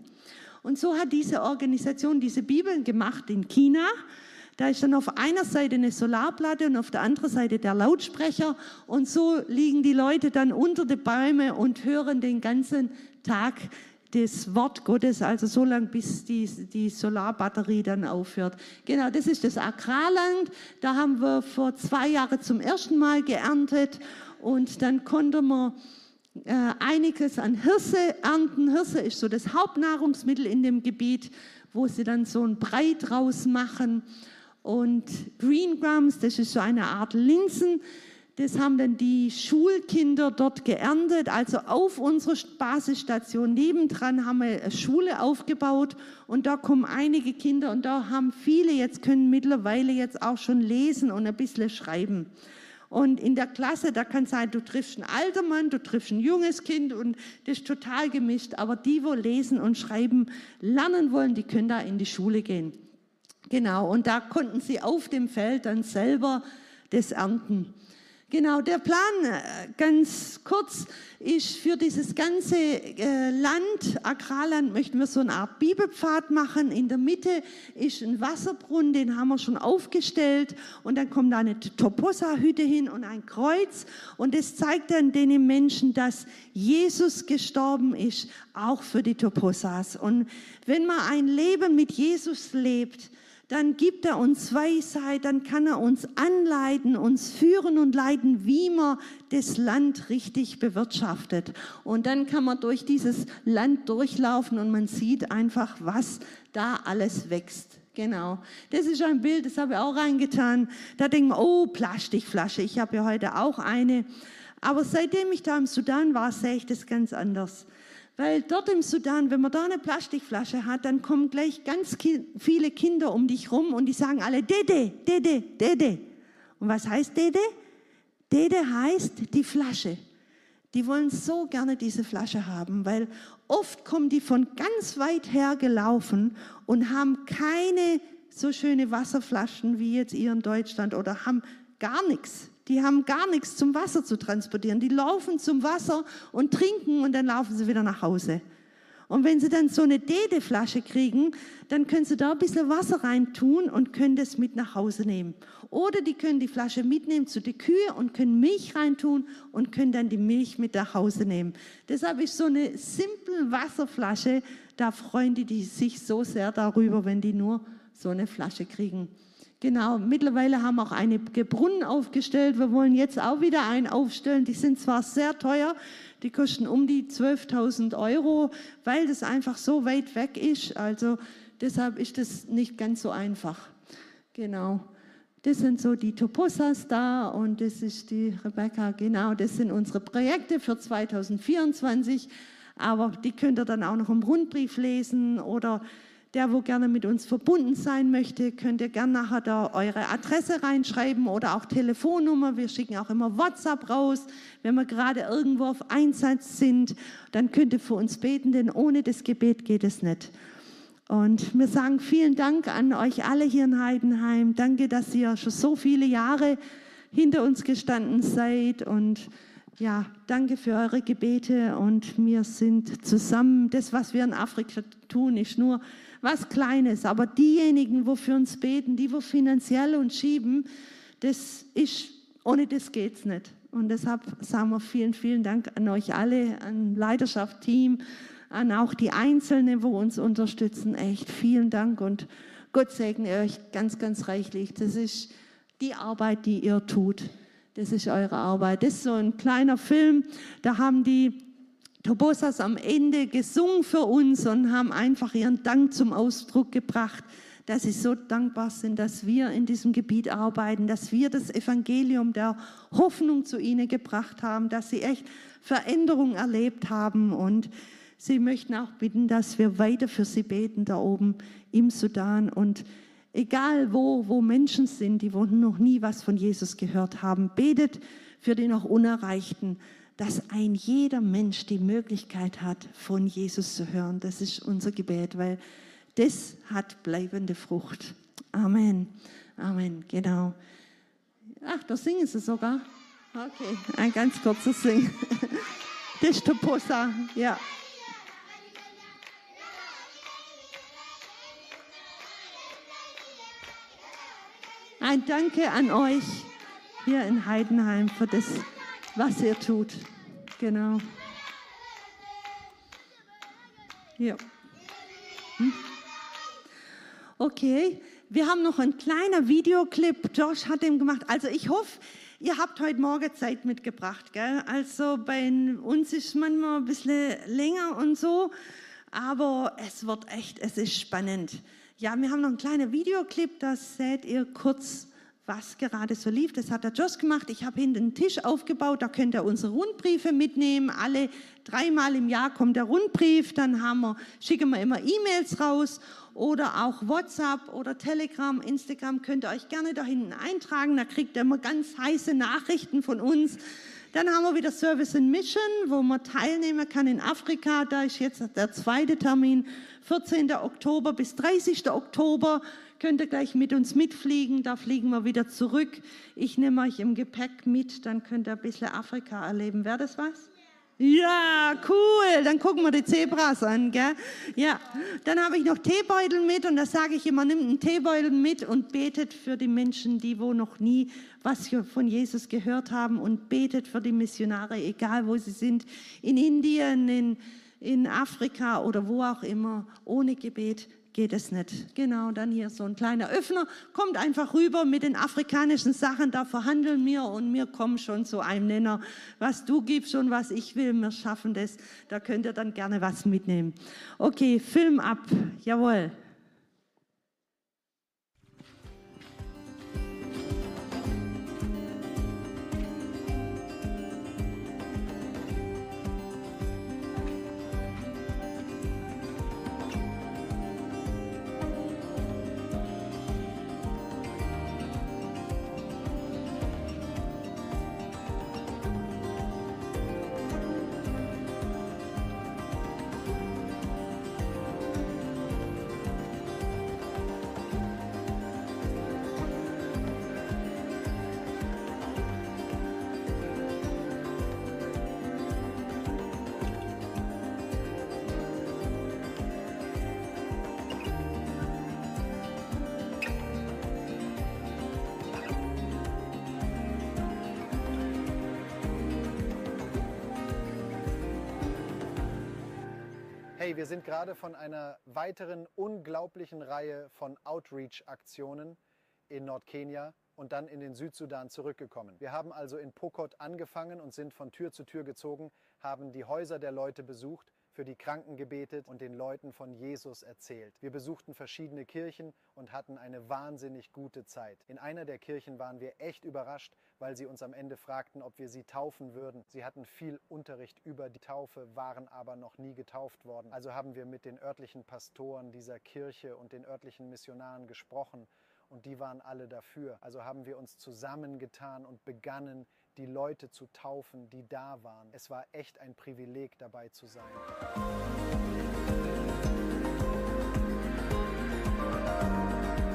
Speaker 2: Und so hat diese Organisation diese Bibeln gemacht in China. Da ist dann auf einer Seite eine Solarplatte und auf der anderen Seite der Lautsprecher. Und so liegen die Leute dann unter den Bäumen und hören den ganzen Tag das Wort Gottes, also so lange, bis die, die Solarbatterie dann aufhört. Genau, das ist das Agrarland. Da haben wir vor zwei Jahren zum ersten Mal geerntet und dann konnte man äh, einiges an Hirse ernten. Hirse ist so das Hauptnahrungsmittel in dem Gebiet, wo sie dann so ein Brei draus machen. Und Green Grams, das ist so eine Art Linsen, das haben dann die Schulkinder dort geerntet. Also auf unserer Basisstation nebendran haben wir eine Schule aufgebaut und da kommen einige Kinder und da haben viele jetzt können mittlerweile jetzt auch schon lesen und ein bisschen schreiben. Und in der Klasse, da kann sein, du triffst einen alten Mann, du triffst ein junges Kind und das ist total gemischt. Aber die, wo lesen und schreiben lernen wollen, die können da in die Schule gehen. Genau, und da konnten sie auf dem Feld dann selber das ernten. Genau, der Plan, äh, ganz kurz, ist für dieses ganze äh, Land, Agrarland, möchten wir so eine Art Bibelpfad machen. In der Mitte ist ein Wasserbrunnen, den haben wir schon aufgestellt. Und dann kommt da eine Toposa-Hütte hin und ein Kreuz. Und das zeigt dann den Menschen, dass Jesus gestorben ist, auch für die Toposas. Und wenn man ein Leben mit Jesus lebt, dann gibt er uns Weisheit, dann kann er uns anleiten, uns führen und leiten, wie man das Land richtig bewirtschaftet. Und dann kann man durch dieses Land durchlaufen und man sieht einfach, was da alles wächst. Genau. Das ist ein Bild, das habe ich auch reingetan. Da denken wir, oh, Plastikflasche. Ich habe ja heute auch eine. Aber seitdem ich da im Sudan war, sehe ich das ganz anders. Weil dort im Sudan, wenn man da eine Plastikflasche hat, dann kommen gleich ganz viele Kinder um dich rum und die sagen alle Dede, Dede, Dede. Und was heißt Dede? Dede heißt die Flasche. Die wollen so gerne diese Flasche haben, weil oft kommen die von ganz weit her gelaufen und haben keine so schöne Wasserflaschen wie jetzt ihr in Deutschland oder haben gar nichts. Die haben gar nichts zum Wasser zu transportieren. Die laufen zum Wasser und trinken und dann laufen sie wieder nach Hause. Und wenn sie dann so eine Dede-Flasche kriegen, dann können sie da ein bisschen Wasser reintun und können das mit nach Hause nehmen. Oder die können die Flasche mitnehmen zu den Kühe und können Milch reintun und können dann die Milch mit nach Hause nehmen. Deshalb ist so eine simple Wasserflasche, da freuen die sich so sehr darüber, wenn die nur so eine Flasche kriegen. Genau, mittlerweile haben wir auch einige Brunnen aufgestellt. Wir wollen jetzt auch wieder einen aufstellen. Die sind zwar sehr teuer, die kosten um die 12.000 Euro, weil das einfach so weit weg ist. Also deshalb ist das nicht ganz so einfach. Genau. Das sind so die Toposas da und das ist die Rebecca. Genau, das sind unsere Projekte für 2024. Aber die könnt ihr dann auch noch im Rundbrief lesen oder der, wo gerne mit uns verbunden sein möchte, könnt ihr gerne nachher da eure Adresse reinschreiben oder auch Telefonnummer. Wir schicken auch immer WhatsApp raus, wenn wir gerade irgendwo auf Einsatz sind. Dann könnt ihr für uns beten, denn ohne das Gebet geht es nicht. Und wir sagen vielen Dank an euch alle hier in Heidenheim. Danke, dass ihr schon so viele Jahre hinter uns gestanden seid und ja, danke für eure Gebete und wir sind zusammen. Das, was wir in Afrika tun, ist nur was Kleines, aber diejenigen, wo für uns beten, die wo finanziell uns schieben, das ist, ohne das geht's nicht. Und deshalb sagen wir vielen, vielen Dank an euch alle, an Leidenschaft, Team, an auch die Einzelnen, wo uns unterstützen. Echt vielen Dank und Gott segne euch ganz, ganz reichlich. Das ist die Arbeit, die ihr tut. Das ist eure Arbeit. Das ist so ein kleiner Film, da haben die Tobosas am Ende gesungen für uns und haben einfach ihren Dank zum Ausdruck gebracht, dass sie so dankbar sind, dass wir in diesem Gebiet arbeiten, dass wir das Evangelium der Hoffnung zu ihnen gebracht haben, dass sie echt Veränderung erlebt haben. Und sie möchten auch bitten, dass wir weiter für sie beten da oben im Sudan. Und egal wo, wo Menschen sind, die noch nie was von Jesus gehört haben, betet für die noch Unerreichten dass ein jeder Mensch die Möglichkeit hat, von Jesus zu hören. Das ist unser Gebet, weil das hat bleibende Frucht. Amen. Amen, genau. Ach, da singen sie sogar. Okay, ein ganz kurzer Sing. Das ist Toposa, ja. Ein Danke an euch hier in Heidenheim für das was er tut. Genau. Ja. Hm? Okay, wir haben noch einen kleinen Videoclip. Josh hat den gemacht. Also ich hoffe, ihr habt heute Morgen Zeit mitgebracht. Gell? Also bei uns ist manchmal ein bisschen länger und so, aber es wird echt, es ist spannend. Ja, wir haben noch einen kleinen Videoclip, das seht ihr kurz was gerade so lief. Das hat der Josh gemacht. Ich habe hinten einen Tisch aufgebaut, da könnt ihr unsere Rundbriefe mitnehmen. Alle dreimal im Jahr kommt der Rundbrief, dann haben wir, schicken wir immer E-Mails raus oder auch WhatsApp oder Telegram, Instagram könnt ihr euch gerne da hinten eintragen. Da kriegt ihr immer ganz heiße Nachrichten von uns. Dann haben wir wieder Service in Mission, wo man teilnehmen kann in Afrika. Da ist jetzt der zweite Termin, 14. Oktober bis 30. Oktober könnt ihr gleich mit uns mitfliegen, da fliegen wir wieder zurück. Ich nehme euch im Gepäck mit, dann könnt ihr ein bisschen Afrika erleben. Wäre das was? Ja, cool. Dann gucken wir die Zebras an, gell? Ja. Dann habe ich noch Teebeutel mit und da sage ich immer, nimmt einen Teebeutel mit und betet für die Menschen, die wo noch nie was von Jesus gehört haben und betet für die Missionare, egal wo sie sind, in Indien, in, in Afrika oder wo auch immer. Ohne Gebet geht es nicht. Genau, dann hier so ein kleiner Öffner, kommt einfach rüber mit den afrikanischen Sachen, da verhandeln wir und wir kommen schon zu einem Nenner. Was du gibst und was ich will, wir schaffen das. Da könnt ihr dann gerne was mitnehmen. Okay, Film ab. Jawohl.
Speaker 4: Wir sind gerade von einer weiteren unglaublichen Reihe von Outreach-Aktionen in Nordkenia und dann in den Südsudan zurückgekommen. Wir haben also in Pokot angefangen und sind von Tür zu Tür gezogen, haben die Häuser der Leute besucht, für die Kranken gebetet und den Leuten von Jesus erzählt. Wir besuchten verschiedene Kirchen und hatten eine wahnsinnig gute Zeit. In einer der Kirchen waren wir echt überrascht, weil sie uns am Ende fragten, ob wir sie taufen würden. Sie hatten viel Unterricht über die Taufe, waren aber noch nie getauft worden. Also haben wir mit den örtlichen Pastoren dieser Kirche und den örtlichen Missionaren gesprochen und die waren alle dafür. Also haben wir uns zusammengetan und begannen, die Leute zu taufen, die da waren. Es war echt ein Privileg, dabei zu sein. Von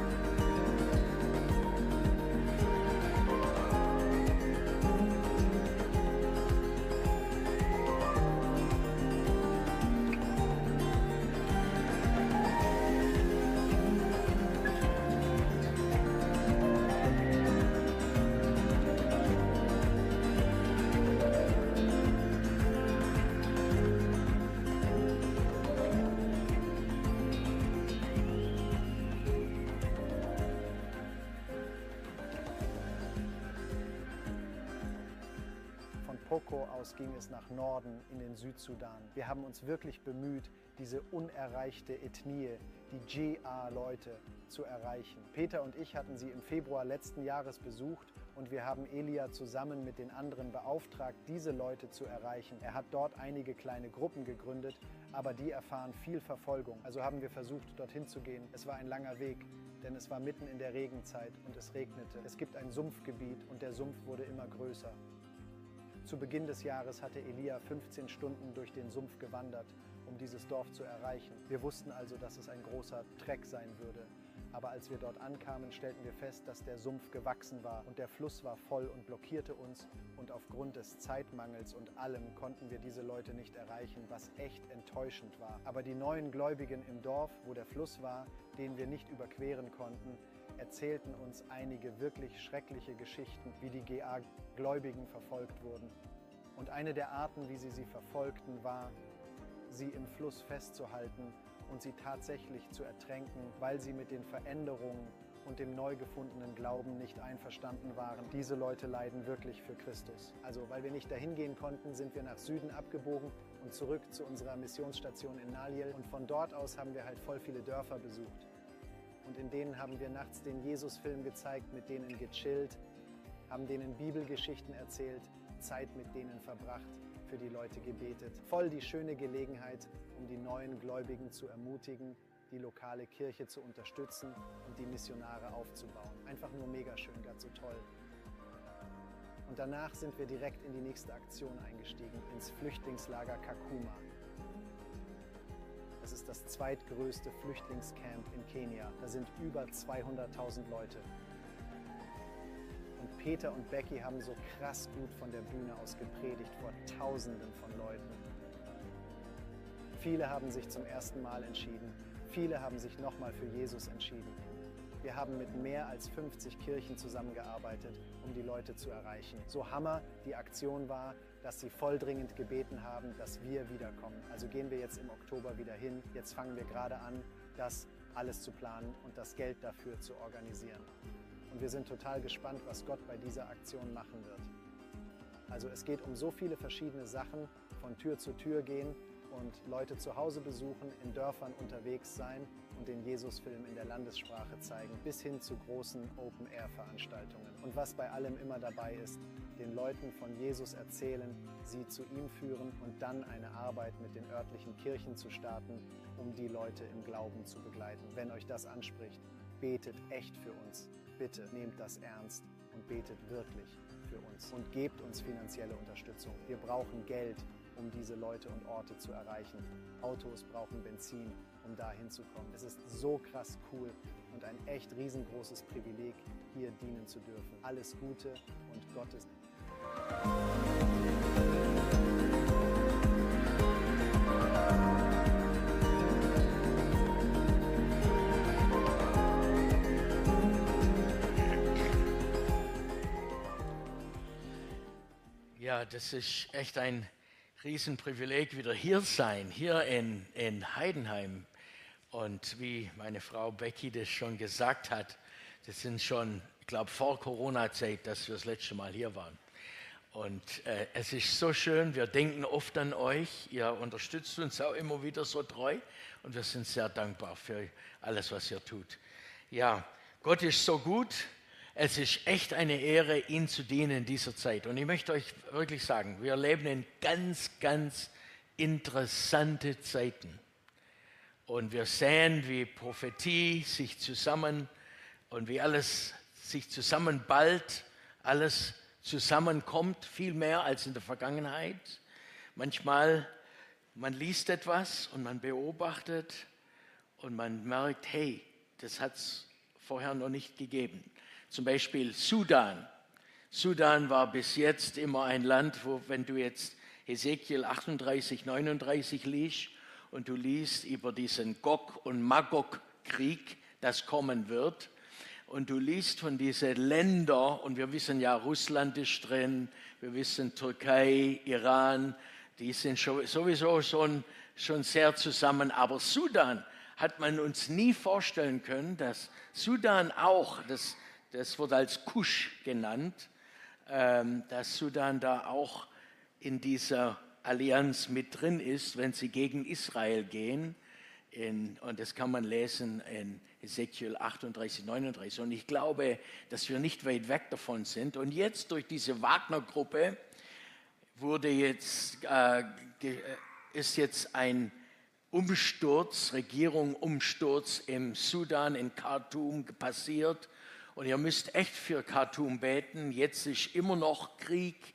Speaker 4: Poko aus ging es nach Norden in den Südsudan. Wir haben uns wirklich bemüht, diese unerreichte Ethnie, die JA-Leute, zu erreichen. Peter und ich hatten sie im Februar letzten Jahres besucht und wir haben Elia zusammen mit den anderen beauftragt, diese Leute zu erreichen. Er hat dort einige kleine Gruppen gegründet, aber die erfahren viel Verfolgung. Also haben wir versucht, dorthin zu gehen. Es war ein langer Weg, denn es war mitten in der Regenzeit und es regnete. Es gibt ein Sumpfgebiet und der Sumpf wurde immer größer. Zu Beginn des Jahres hatte Elia 15 Stunden durch den Sumpf gewandert, um dieses Dorf zu erreichen. Wir wussten also, dass es ein großer Treck sein würde. Aber als wir dort ankamen, stellten wir fest, dass der Sumpf gewachsen war und der Fluss war voll und blockierte uns. Und aufgrund des Zeitmangels und allem konnten wir diese Leute nicht erreichen, was echt enttäuschend war. Aber die neuen Gläubigen im Dorf, wo der Fluss war, den wir nicht überqueren konnten, erzählten uns einige wirklich schreckliche Geschichten, wie die GA-Gläubigen verfolgt wurden. Und eine der Arten, wie sie sie verfolgten, war, sie im Fluss festzuhalten und sie tatsächlich zu ertränken, weil sie mit den Veränderungen und dem neu gefundenen Glauben nicht einverstanden waren. Diese Leute leiden wirklich für Christus. Also weil wir nicht dahin gehen konnten, sind wir nach Süden abgebogen und zurück zu unserer Missionsstation in Naliel. Und von dort aus haben wir halt voll viele Dörfer besucht. Und in denen haben wir nachts den Jesus-Film gezeigt, mit denen gechillt, haben denen Bibelgeschichten erzählt, Zeit mit denen verbracht, für die Leute gebetet. Voll die schöne Gelegenheit, um die neuen Gläubigen zu ermutigen, die lokale Kirche zu unterstützen und die Missionare aufzubauen. Einfach nur mega schön, ganz so toll. Und danach sind wir direkt in die nächste Aktion eingestiegen, ins Flüchtlingslager Kakuma. Das ist das zweitgrößte Flüchtlingscamp in Kenia. Da sind über 200.000 Leute. Und Peter und Becky haben so krass gut von der Bühne aus gepredigt vor Tausenden von Leuten. Viele haben sich zum ersten Mal entschieden. Viele haben sich nochmal für Jesus entschieden. Wir haben mit mehr als 50 Kirchen zusammengearbeitet, um die Leute zu erreichen. So Hammer die Aktion war, dass sie voll dringend gebeten haben, dass wir wiederkommen. Also gehen wir jetzt im Oktober wieder hin. Jetzt fangen wir gerade an, das alles zu planen und das Geld dafür zu organisieren. Und wir sind total gespannt, was Gott bei dieser Aktion machen wird. Also es geht um so viele verschiedene Sachen, von Tür zu Tür gehen und Leute zu Hause besuchen, in Dörfern unterwegs sein und den Jesusfilm in der Landessprache zeigen, bis hin zu großen Open-Air-Veranstaltungen. Und was bei allem immer dabei ist, den Leuten von Jesus erzählen, sie zu ihm führen und dann eine Arbeit mit den örtlichen Kirchen zu starten, um die Leute im Glauben zu begleiten. Wenn euch das anspricht, betet echt für uns. Bitte nehmt das ernst und betet wirklich für uns und gebt uns finanzielle Unterstützung. Wir brauchen Geld, um diese Leute und Orte zu erreichen. Autos brauchen Benzin, um da hinzukommen. Es ist so krass cool und ein echt riesengroßes Privileg, hier dienen zu dürfen. Alles Gute und Gottes.
Speaker 5: Ja, das ist echt ein Riesenprivileg, wieder hier sein, hier in, in Heidenheim. Und wie meine Frau Becky das schon gesagt hat, Das sind schon, ich glaube, vor Corona-Zeit, dass wir das letzte Mal hier waren. Und äh, es ist so schön, wir denken oft an euch. Ihr unterstützt uns auch immer wieder so treu. Und wir sind sehr dankbar für alles, was ihr tut. Ja, Gott ist so gut. Es ist echt eine Ehre, ihm zu dienen in dieser Zeit. Und ich möchte euch wirklich sagen, wir leben in ganz, ganz interessante Zeiten. Und wir sehen, wie Prophetie sich zusammen und wie alles sich zusammenballt, alles zusammenkommt, viel mehr als in der Vergangenheit. Manchmal, man liest etwas und man beobachtet und man merkt, hey, das hat es vorher noch nicht gegeben. Zum Beispiel Sudan. Sudan war bis jetzt immer ein Land, wo, wenn du jetzt Ezekiel 38, 39 liest und du liest über diesen Gog- und Magog-Krieg, das kommen wird, und du liest von diesen Ländern, und wir wissen ja, Russland ist drin, wir wissen Türkei, Iran, die sind sowieso schon, schon sehr zusammen, aber Sudan hat man uns nie vorstellen können, dass Sudan auch, das, das wird als Kusch genannt, ähm, dass Sudan da auch in dieser Allianz mit drin ist, wenn sie gegen Israel gehen. In, und das kann man lesen in Ezekiel 38, 39. Und ich glaube, dass wir nicht weit weg davon sind. Und jetzt durch diese Wagner-Gruppe wurde jetzt, äh, ist jetzt ein Umsturz, Regierung Umsturz im Sudan, in Khartoum passiert. Und ihr müsst echt für Khartoum beten. Jetzt ist immer noch Krieg.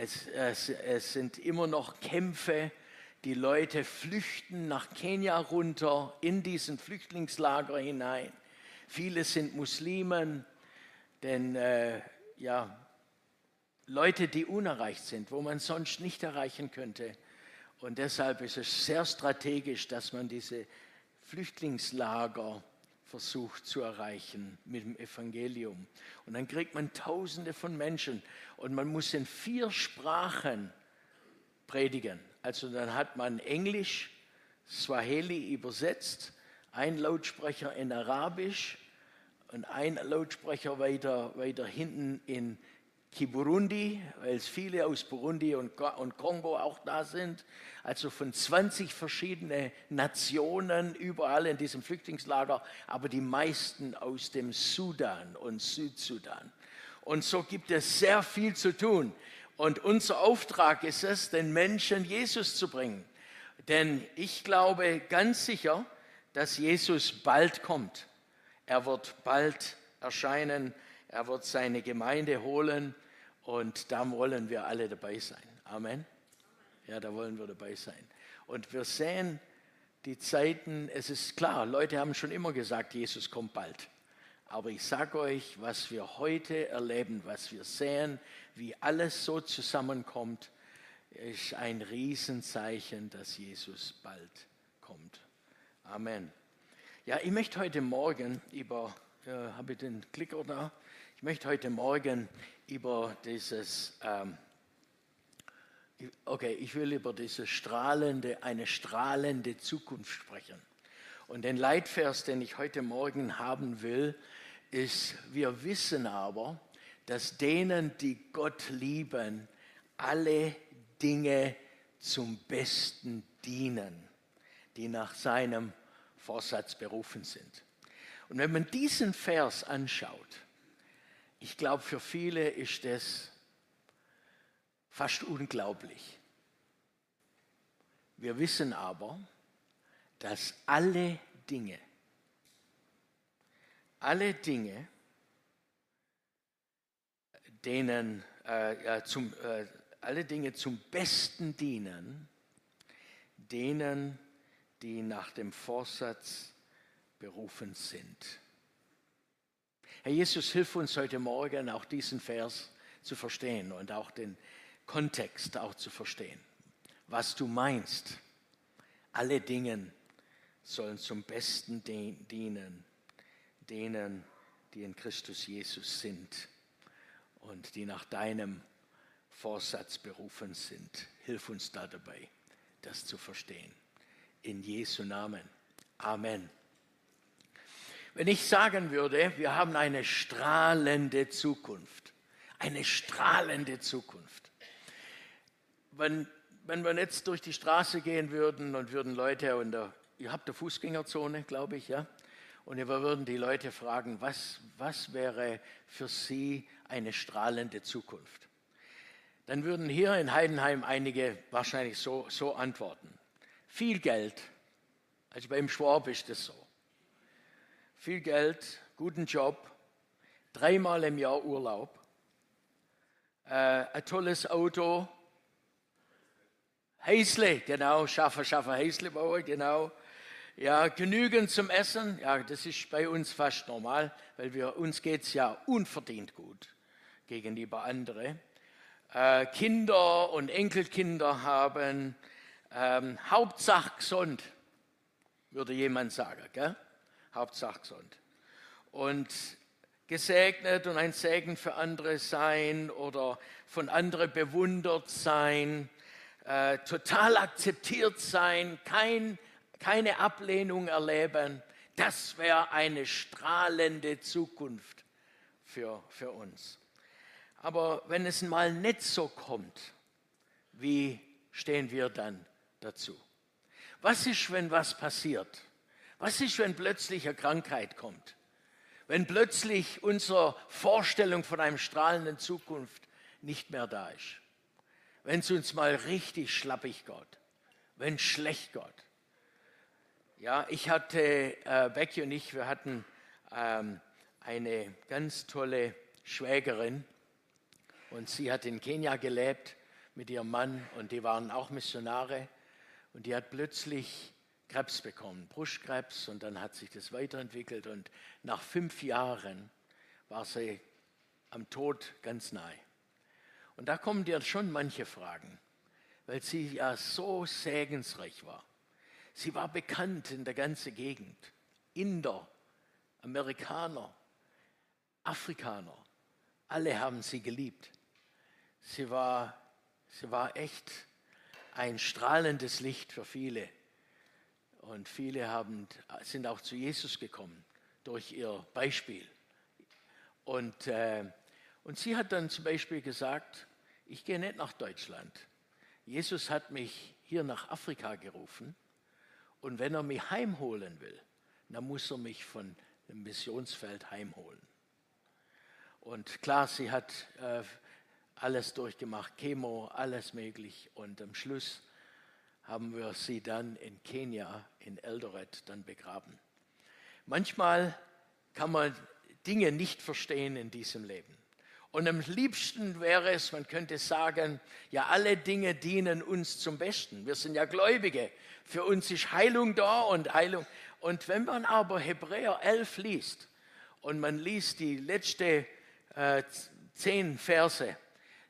Speaker 5: Es, es, es sind immer noch Kämpfe. Die Leute flüchten nach Kenia runter in diesen Flüchtlingslager hinein. Viele sind Muslimen, denn äh, ja, Leute, die unerreicht sind, wo man sonst nicht erreichen könnte. Und deshalb ist es sehr strategisch, dass man diese Flüchtlingslager versucht zu erreichen mit dem Evangelium. Und dann kriegt man Tausende von Menschen und man muss in vier Sprachen predigen. Also dann hat man Englisch, Swahili übersetzt, ein Lautsprecher in Arabisch und ein Lautsprecher weiter, weiter hinten in Kiburundi, weil es viele aus Burundi und, und Kongo auch da sind. Also von 20 verschiedene Nationen überall in diesem Flüchtlingslager, aber die meisten aus dem Sudan und Südsudan. Und so gibt es sehr viel zu tun. Und unser Auftrag ist es, den Menschen Jesus zu bringen. Denn ich glaube ganz sicher, dass Jesus bald kommt. Er wird bald erscheinen. Er wird seine Gemeinde holen. Und da wollen wir alle dabei sein. Amen. Ja, da wollen wir dabei sein. Und wir sehen die Zeiten, es ist klar, Leute haben schon immer gesagt, Jesus kommt bald. Aber ich sage euch, was wir heute erleben, was wir sehen, wie alles so zusammenkommt, ist ein Riesenzeichen, dass Jesus bald kommt. Amen. Ja, ich möchte heute Morgen über, äh, habe ich den Klicker da? Ich möchte heute Morgen über dieses, ähm, okay, ich will über diese strahlende, eine strahlende Zukunft sprechen. Und den Leitvers, den ich heute Morgen haben will, ist, wir wissen aber, dass denen, die Gott lieben, alle Dinge zum Besten dienen, die nach seinem Vorsatz berufen sind. Und wenn man diesen Vers anschaut, ich glaube, für viele ist das fast unglaublich. Wir wissen aber, dass alle Dinge, alle Dinge, denen äh, zum, äh, alle Dinge zum Besten dienen, denen, die nach dem Vorsatz berufen sind. Herr Jesus, hilf uns heute Morgen auch diesen Vers zu verstehen und auch den Kontext auch zu verstehen. Was du meinst, alle Dinge sollen zum Besten dienen, denen, die in Christus Jesus sind und die nach deinem Vorsatz berufen sind. Hilf uns da dabei, das zu verstehen. In Jesu Namen. Amen. Wenn ich sagen würde, wir haben eine strahlende Zukunft, eine strahlende Zukunft. Wenn, wenn wir jetzt durch die Straße gehen würden und würden Leute, und ihr habt eine Fußgängerzone, glaube ich, ja, und wir würden die Leute fragen, was, was wäre für sie eine strahlende Zukunft? Dann würden hier in Heidenheim einige wahrscheinlich so, so antworten. Viel Geld, also beim Schwab ist das so viel Geld, guten Job, dreimal im Jahr Urlaub, äh, ein tolles Auto, Häusle, genau, Schaffer, Schaffer, Häusle bauen, genau. Ja, genügend zum Essen, ja, das ist bei uns fast normal, weil wir, uns geht es ja unverdient gut gegenüber anderen. Äh, Kinder und Enkelkinder haben, ähm, Hauptsache gesund, würde jemand sagen. Gell? Hauptsache gesund. Und gesegnet und ein Segen für andere sein oder von anderen bewundert sein, äh, total akzeptiert sein, kein, keine Ablehnung erleben, das wäre eine strahlende Zukunft für, für uns. Aber wenn es mal nicht so kommt, wie stehen wir dann dazu? Was ist, wenn was passiert? Was ist, wenn plötzlich eine Krankheit kommt? Wenn plötzlich unsere Vorstellung von einem strahlenden Zukunft nicht mehr da ist? Wenn es uns mal richtig schlappig geht? Wenn schlecht geht? Ja, ich hatte, äh, Becky und ich, wir hatten ähm, eine ganz tolle Schwägerin und sie hat in Kenia gelebt mit ihrem Mann und die waren auch Missionare und die hat plötzlich Krebs bekommen, Brustkrebs, und dann hat sich das weiterentwickelt. Und nach fünf Jahren war sie am Tod ganz nahe. Und da kommen dir schon manche Fragen, weil sie ja so segensreich war. Sie war bekannt in der ganzen Gegend. Inder, Amerikaner, Afrikaner, alle haben sie geliebt. Sie war, sie war echt ein strahlendes Licht für viele. Und viele haben, sind auch zu Jesus gekommen durch ihr Beispiel. Und, äh, und sie hat dann zum Beispiel gesagt, ich gehe nicht nach Deutschland. Jesus hat mich hier nach Afrika gerufen. Und wenn er mich heimholen will, dann muss er mich von dem Missionsfeld heimholen. Und klar, sie hat äh, alles durchgemacht, Chemo, alles möglich. Und am Schluss haben wir sie dann in Kenia, in Eldoret, dann begraben. Manchmal kann man Dinge nicht verstehen in diesem Leben. Und am liebsten wäre es, man könnte sagen, ja, alle Dinge dienen uns zum Besten. Wir sind ja Gläubige. Für uns ist Heilung da und Heilung. Und wenn man aber Hebräer 11 liest und man liest die letzten äh, zehn Verse,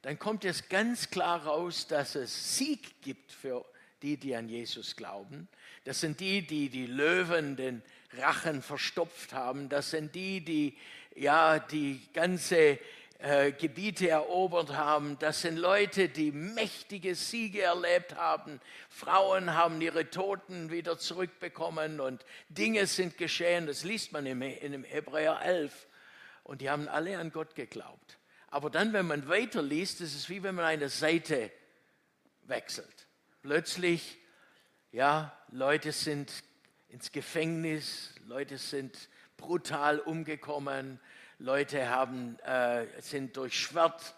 Speaker 5: dann kommt es ganz klar raus, dass es Sieg gibt für uns die, die an Jesus glauben. Das sind die, die die Löwen den Rachen verstopft haben. Das sind die, die ja die ganze äh, Gebiete erobert haben. Das sind Leute, die mächtige Siege erlebt haben. Frauen haben ihre Toten wieder zurückbekommen und Dinge sind geschehen. Das liest man in im Hebräer 11. Und die haben alle an Gott geglaubt. Aber dann, wenn man weiterliest, ist es wie wenn man eine Seite wechselt plötzlich, ja, Leute sind ins Gefängnis, Leute sind brutal umgekommen, Leute haben, äh, sind durch Schwert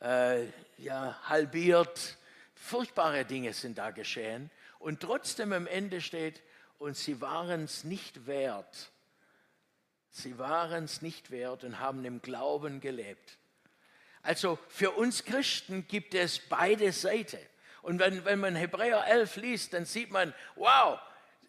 Speaker 5: äh, ja, halbiert, furchtbare Dinge sind da geschehen. Und trotzdem am Ende steht, und sie waren es nicht wert. Sie waren es nicht wert und haben im Glauben gelebt. Also für uns Christen gibt es beide Seiten. Und wenn, wenn man Hebräer 11 liest, dann sieht man, wow,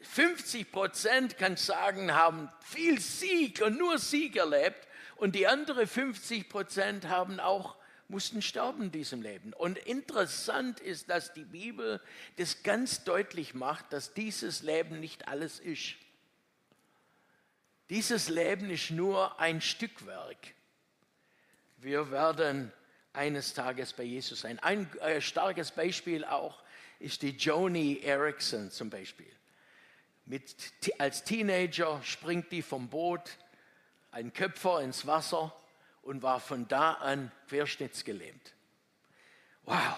Speaker 5: 50 Prozent kann sagen, haben viel Sieg und nur Sieg erlebt. Und die anderen 50 Prozent haben auch mussten sterben in diesem Leben. Und interessant ist, dass die Bibel das ganz deutlich macht, dass dieses Leben nicht alles ist. Dieses Leben ist nur ein Stückwerk. Wir werden eines Tages bei Jesus sein. Ein äh, starkes Beispiel auch ist die Joni Erickson zum Beispiel. Mit, als Teenager springt die vom Boot, ein Köpfer ins Wasser und war von da an querschnittsgelähmt. Wow,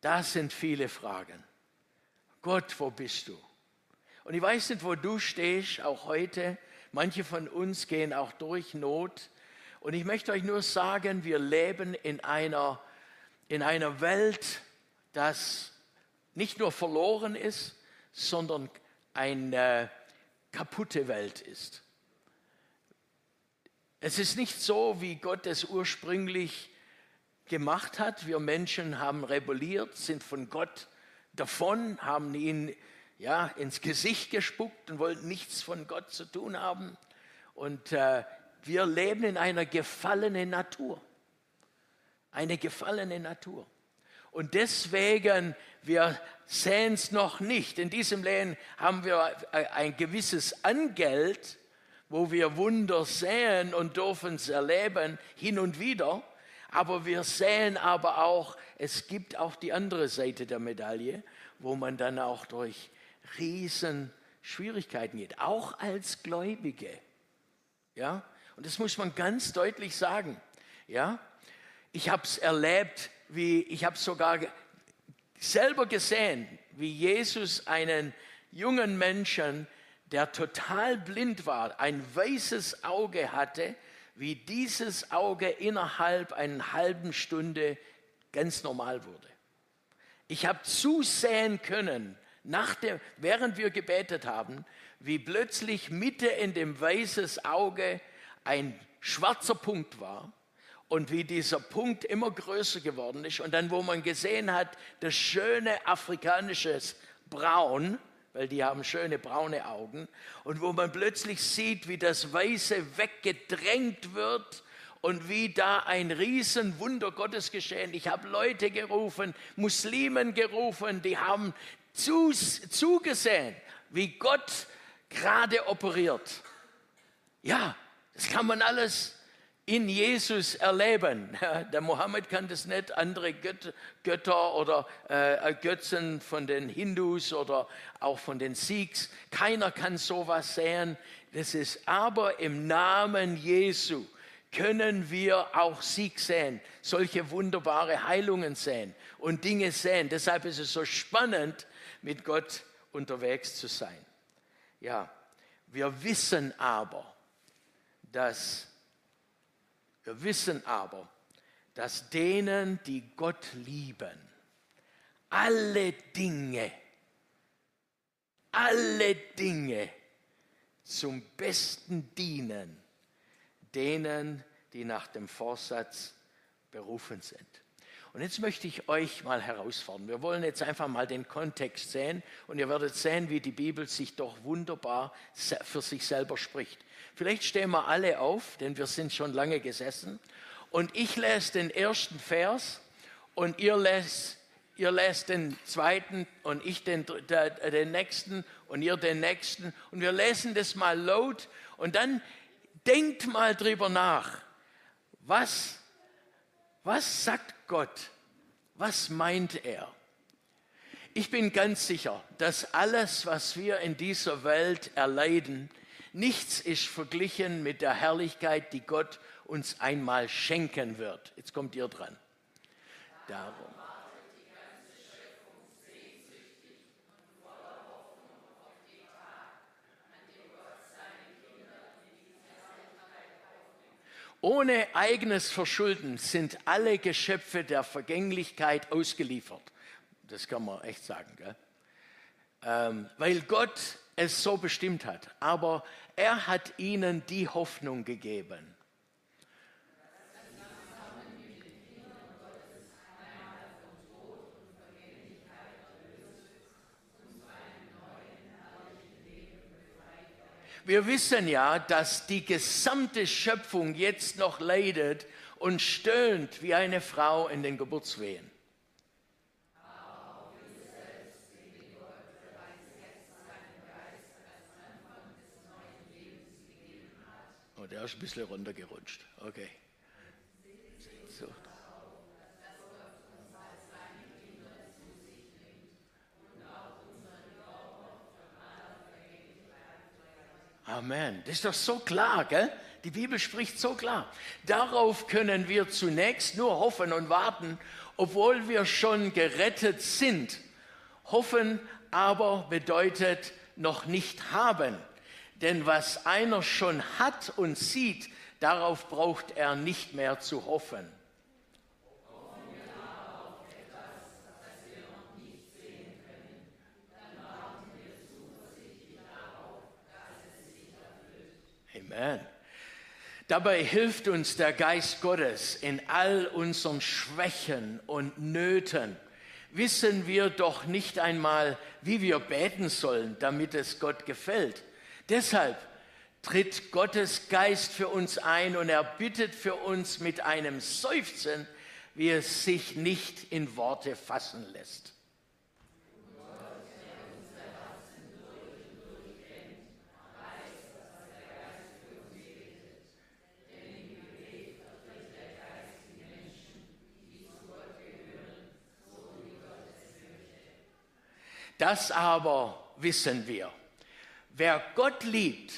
Speaker 5: das sind viele Fragen. Gott, wo bist du? Und ich weiß nicht, wo du stehst, auch heute. Manche von uns gehen auch durch Not. Und ich möchte euch nur sagen, wir leben in einer, in einer Welt, das nicht nur verloren ist, sondern eine kaputte Welt ist. Es ist nicht so, wie Gott es ursprünglich gemacht hat. Wir Menschen haben rebelliert, sind von Gott davon, haben ihn ja, ins Gesicht gespuckt und wollten nichts von Gott zu tun haben. Und äh, wir leben in einer gefallenen Natur. Eine gefallene Natur. Und deswegen, wir sehen es noch nicht. In diesem Leben haben wir ein gewisses Angeld, wo wir Wunder sehen und dürfen es erleben, hin und wieder. Aber wir sehen aber auch, es gibt auch die andere Seite der Medaille, wo man dann auch durch riesen Schwierigkeiten geht, auch als Gläubige. Ja? Und das muss man ganz deutlich sagen. Ja? Ich habe es erlebt, wie ich habe sogar selber gesehen, wie Jesus einen jungen Menschen, der total blind war, ein weißes Auge hatte, wie dieses Auge innerhalb einer halben Stunde ganz normal wurde. Ich habe zusehen können, dem, während wir gebetet haben, wie plötzlich Mitte in dem weißes Auge ein schwarzer Punkt war und wie dieser Punkt immer größer geworden ist. Und dann, wo man gesehen hat, das schöne afrikanische Braun, weil die haben schöne braune Augen, und wo man plötzlich sieht, wie das Weiße weggedrängt wird und wie da ein Riesenwunder Gottes geschehen. Ich habe Leute gerufen, Muslimen gerufen, die haben zugesehen, wie Gott gerade operiert. Ja, das kann man alles in Jesus erleben. Der Mohammed kann das nicht, andere Götter oder äh, Götzen von den Hindus oder auch von den Sikhs. Keiner kann sowas sehen. Das ist aber im Namen Jesu können wir auch Sieg sehen, solche wunderbare Heilungen sehen und Dinge sehen. Deshalb ist es so spannend, mit Gott unterwegs zu sein. Ja, wir wissen aber, dass wir wissen aber, dass denen, die Gott lieben, alle Dinge, alle Dinge zum Besten dienen, denen, die nach dem Vorsatz berufen sind. Und jetzt möchte ich euch mal herausfordern. Wir wollen jetzt einfach mal den Kontext sehen und ihr werdet sehen, wie die Bibel sich doch wunderbar für sich selber spricht. Vielleicht stehen wir alle auf, denn wir sind schon lange gesessen. Und ich lese den ersten Vers und ihr lest, ihr lest den zweiten und ich den, den nächsten und ihr den nächsten. Und wir lesen das mal laut und dann denkt mal drüber nach. Was, was sagt Gott? Was meint er? Ich bin ganz sicher, dass alles, was wir in dieser Welt erleiden, nichts ist verglichen mit der Herrlichkeit, die Gott uns einmal schenken wird. Jetzt kommt ihr dran. Darum. Ohne eigenes Verschulden sind alle Geschöpfe der Vergänglichkeit ausgeliefert. Das kann man echt sagen? Ähm, weil Gott es so bestimmt hat. Aber er hat ihnen die Hoffnung gegeben. Wir wissen ja, dass die gesamte Schöpfung jetzt noch leidet und stöhnt wie eine Frau in den Geburtswehen. Oh, der ist ein bisschen runtergerutscht. Okay. Amen. Das ist doch so klar, gell? Die Bibel spricht so klar. Darauf können wir zunächst nur hoffen und warten, obwohl wir schon gerettet sind. Hoffen aber bedeutet noch nicht haben. Denn was einer schon hat und sieht, darauf braucht er nicht mehr zu hoffen. Amen. Dabei hilft uns der Geist Gottes in all unseren Schwächen und Nöten. Wissen wir doch nicht einmal, wie wir beten sollen, damit es Gott gefällt. Deshalb tritt Gottes Geist für uns ein und er bittet für uns mit einem Seufzen, wie es sich nicht in Worte fassen lässt. Das aber wissen wir. Wer Gott liebt,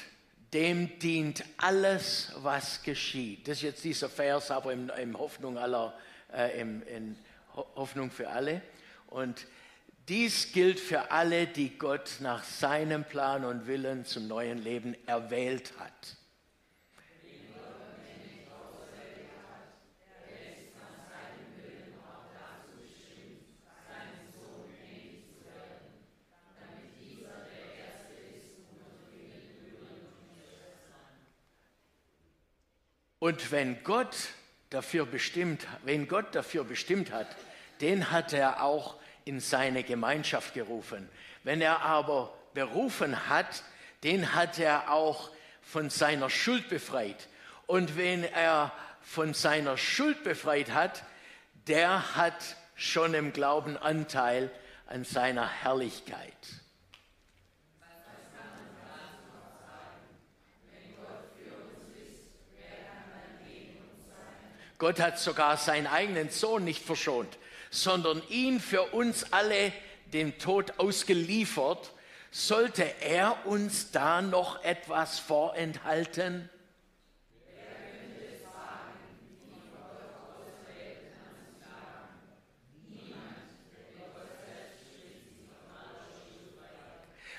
Speaker 5: dem dient alles, was geschieht. Das ist jetzt dieser Vers, aber in, in Hoffnung aller, äh, in, in Hoffnung für alle. Und dies gilt für alle, die Gott nach seinem Plan und Willen zum neuen Leben erwählt hat. Und wenn Gott dafür bestimmt, wenn Gott dafür bestimmt hat, den hat er auch in seine Gemeinschaft gerufen. Wenn er aber berufen hat, den hat er auch von seiner Schuld befreit. Und wenn er von seiner Schuld befreit hat, der hat schon im Glauben Anteil an seiner Herrlichkeit. Gott hat sogar seinen eigenen Sohn nicht verschont, sondern ihn für uns alle dem Tod ausgeliefert. Sollte er uns da noch etwas vorenthalten?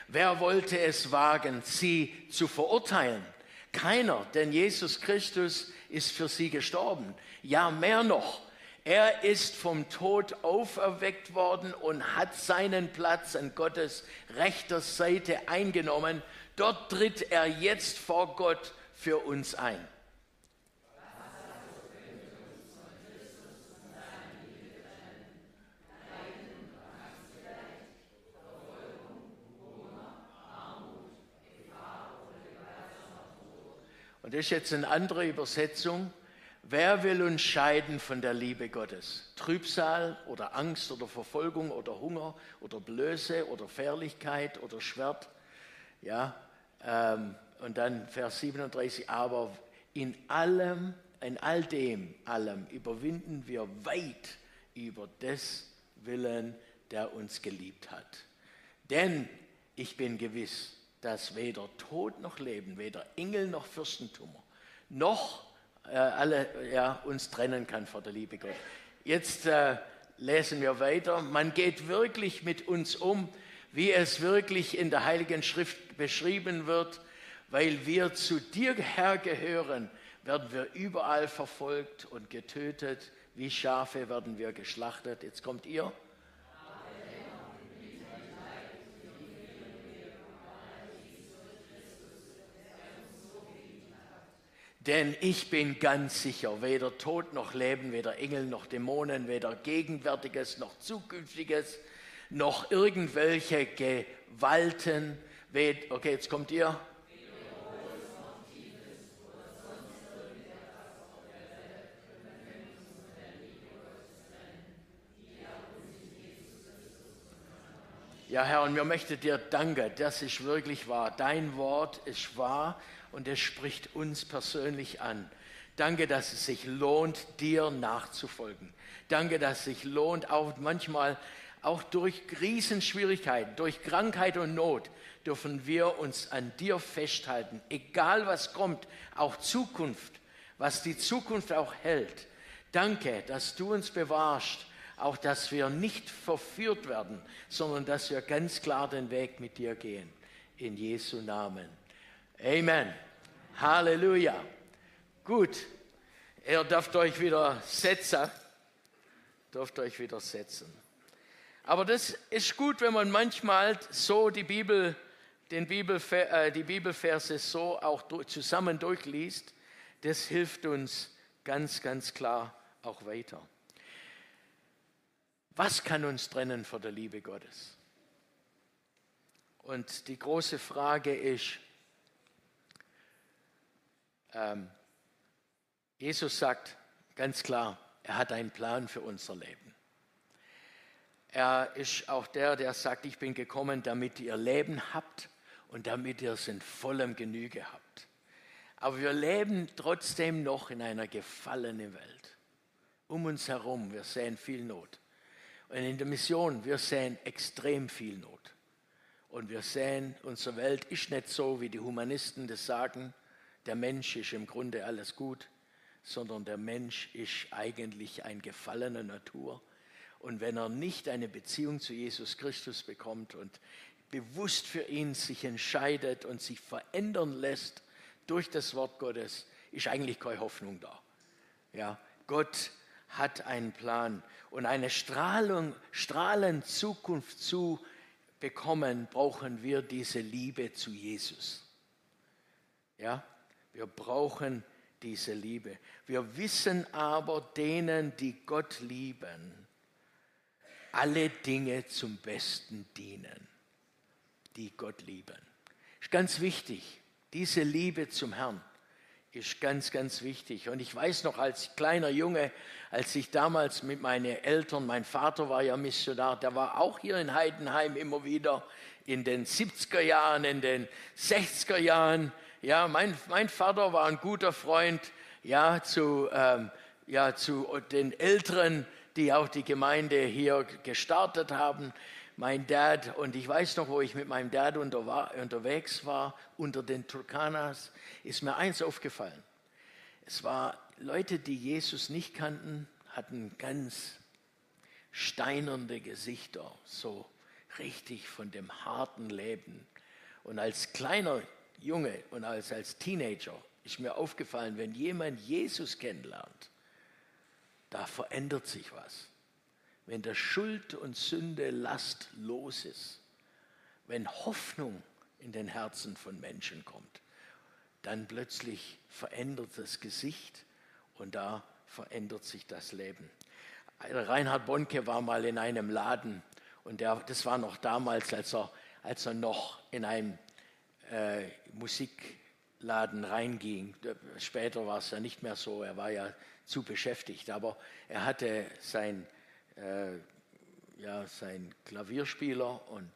Speaker 5: Wer wollte es wagen, sie zu verurteilen? Keiner, denn Jesus Christus ist für sie gestorben. Ja, mehr noch. Er ist vom Tod auferweckt worden und hat seinen Platz an Gottes rechter Seite eingenommen. Dort tritt er jetzt vor Gott für uns ein. Und das ist jetzt eine andere Übersetzung. Wer will uns scheiden von der Liebe Gottes? Trübsal oder Angst oder Verfolgung oder Hunger oder Blöße oder Fährlichkeit oder Schwert? Ja, ähm, und dann Vers 37, aber in allem, in all dem, allem überwinden wir weit über des Willen, der uns geliebt hat. Denn ich bin gewiss, dass weder Tod noch Leben, weder Engel noch Fürstentum, noch äh, alle ja, uns trennen kann vor der Liebe Gott. Jetzt äh, lesen wir weiter. Man geht wirklich mit uns um, wie es wirklich in der Heiligen Schrift beschrieben wird, weil wir zu dir, Herr, gehören, werden wir überall verfolgt und getötet. Wie Schafe werden wir geschlachtet. Jetzt kommt ihr. Denn ich bin ganz sicher, weder Tod noch Leben, weder Engel noch Dämonen, weder Gegenwärtiges noch Zukünftiges, noch irgendwelche Gewalten. Okay, jetzt kommt ihr. Ja, Herr, und wir möchten dir danken, das ist wirklich wahr. Dein Wort ist wahr und es spricht uns persönlich an. Danke, dass es sich lohnt, dir nachzufolgen. Danke, dass es sich lohnt, auch manchmal auch durch Riesenschwierigkeiten, durch Krankheit und Not, dürfen wir uns an dir festhalten, egal was kommt, auch Zukunft, was die Zukunft auch hält. Danke, dass du uns bewahrst, auch dass wir nicht verführt werden, sondern dass wir ganz klar den Weg mit dir gehen. In Jesu Namen. Amen. Halleluja. Gut, ihr dürft euch wieder setzen. Dürft euch wieder setzen. Aber das ist gut, wenn man manchmal so die Bibel, den Bibelver, äh, die Bibelverse so auch zusammen durchliest. Das hilft uns ganz, ganz klar auch weiter. Was kann uns trennen von der Liebe Gottes? Und die große Frage ist, ähm, Jesus sagt ganz klar, er hat einen Plan für unser Leben. Er ist auch der, der sagt, ich bin gekommen, damit ihr Leben habt und damit ihr es in vollem Genüge habt. Aber wir leben trotzdem noch in einer gefallenen Welt. Um uns herum, wir sehen viel Not. Und in der Mission, wir sehen extrem viel Not. Und wir sehen, unsere Welt ist nicht so, wie die Humanisten das sagen, der Mensch ist im Grunde alles gut, sondern der Mensch ist eigentlich ein gefallener Natur. Und wenn er nicht eine Beziehung zu Jesus Christus bekommt und bewusst für ihn sich entscheidet und sich verändern lässt durch das Wort Gottes, ist eigentlich keine Hoffnung da. Ja, Gott hat einen Plan und eine Strahlung, strahlend Zukunft zu bekommen, brauchen wir diese Liebe zu Jesus. Ja, wir brauchen diese Liebe. Wir wissen aber denen, die Gott lieben, alle Dinge zum Besten dienen, die Gott lieben. Ist ganz wichtig, diese Liebe zum Herrn ist ganz, ganz wichtig. Und ich weiß noch als kleiner Junge, als ich damals mit meinen Eltern, mein Vater war ja Missionar, der war auch hier in Heidenheim immer wieder in den 70er Jahren, in den 60er Jahren. Ja, mein, mein Vater war ein guter Freund ja, zu, ähm, ja, zu den Älteren, die auch die Gemeinde hier gestartet haben mein Dad, und ich weiß noch, wo ich mit meinem Dad unter, unterwegs war, unter den Turkanas, ist mir eins aufgefallen. Es war Leute, die Jesus nicht kannten, hatten ganz steinernde Gesichter, so richtig von dem harten Leben. Und als kleiner Junge und als, als Teenager ist mir aufgefallen, wenn jemand Jesus kennenlernt, da verändert sich was wenn der Schuld und Sünde Last los ist, wenn Hoffnung in den Herzen von Menschen kommt, dann plötzlich verändert das Gesicht und da verändert sich das Leben. Reinhard Bonke war mal in einem Laden und der, das war noch damals, als er, als er noch in einen äh, Musikladen reinging. Später war es ja nicht mehr so, er war ja zu beschäftigt, aber er hatte sein äh, ja, sein Klavierspieler und,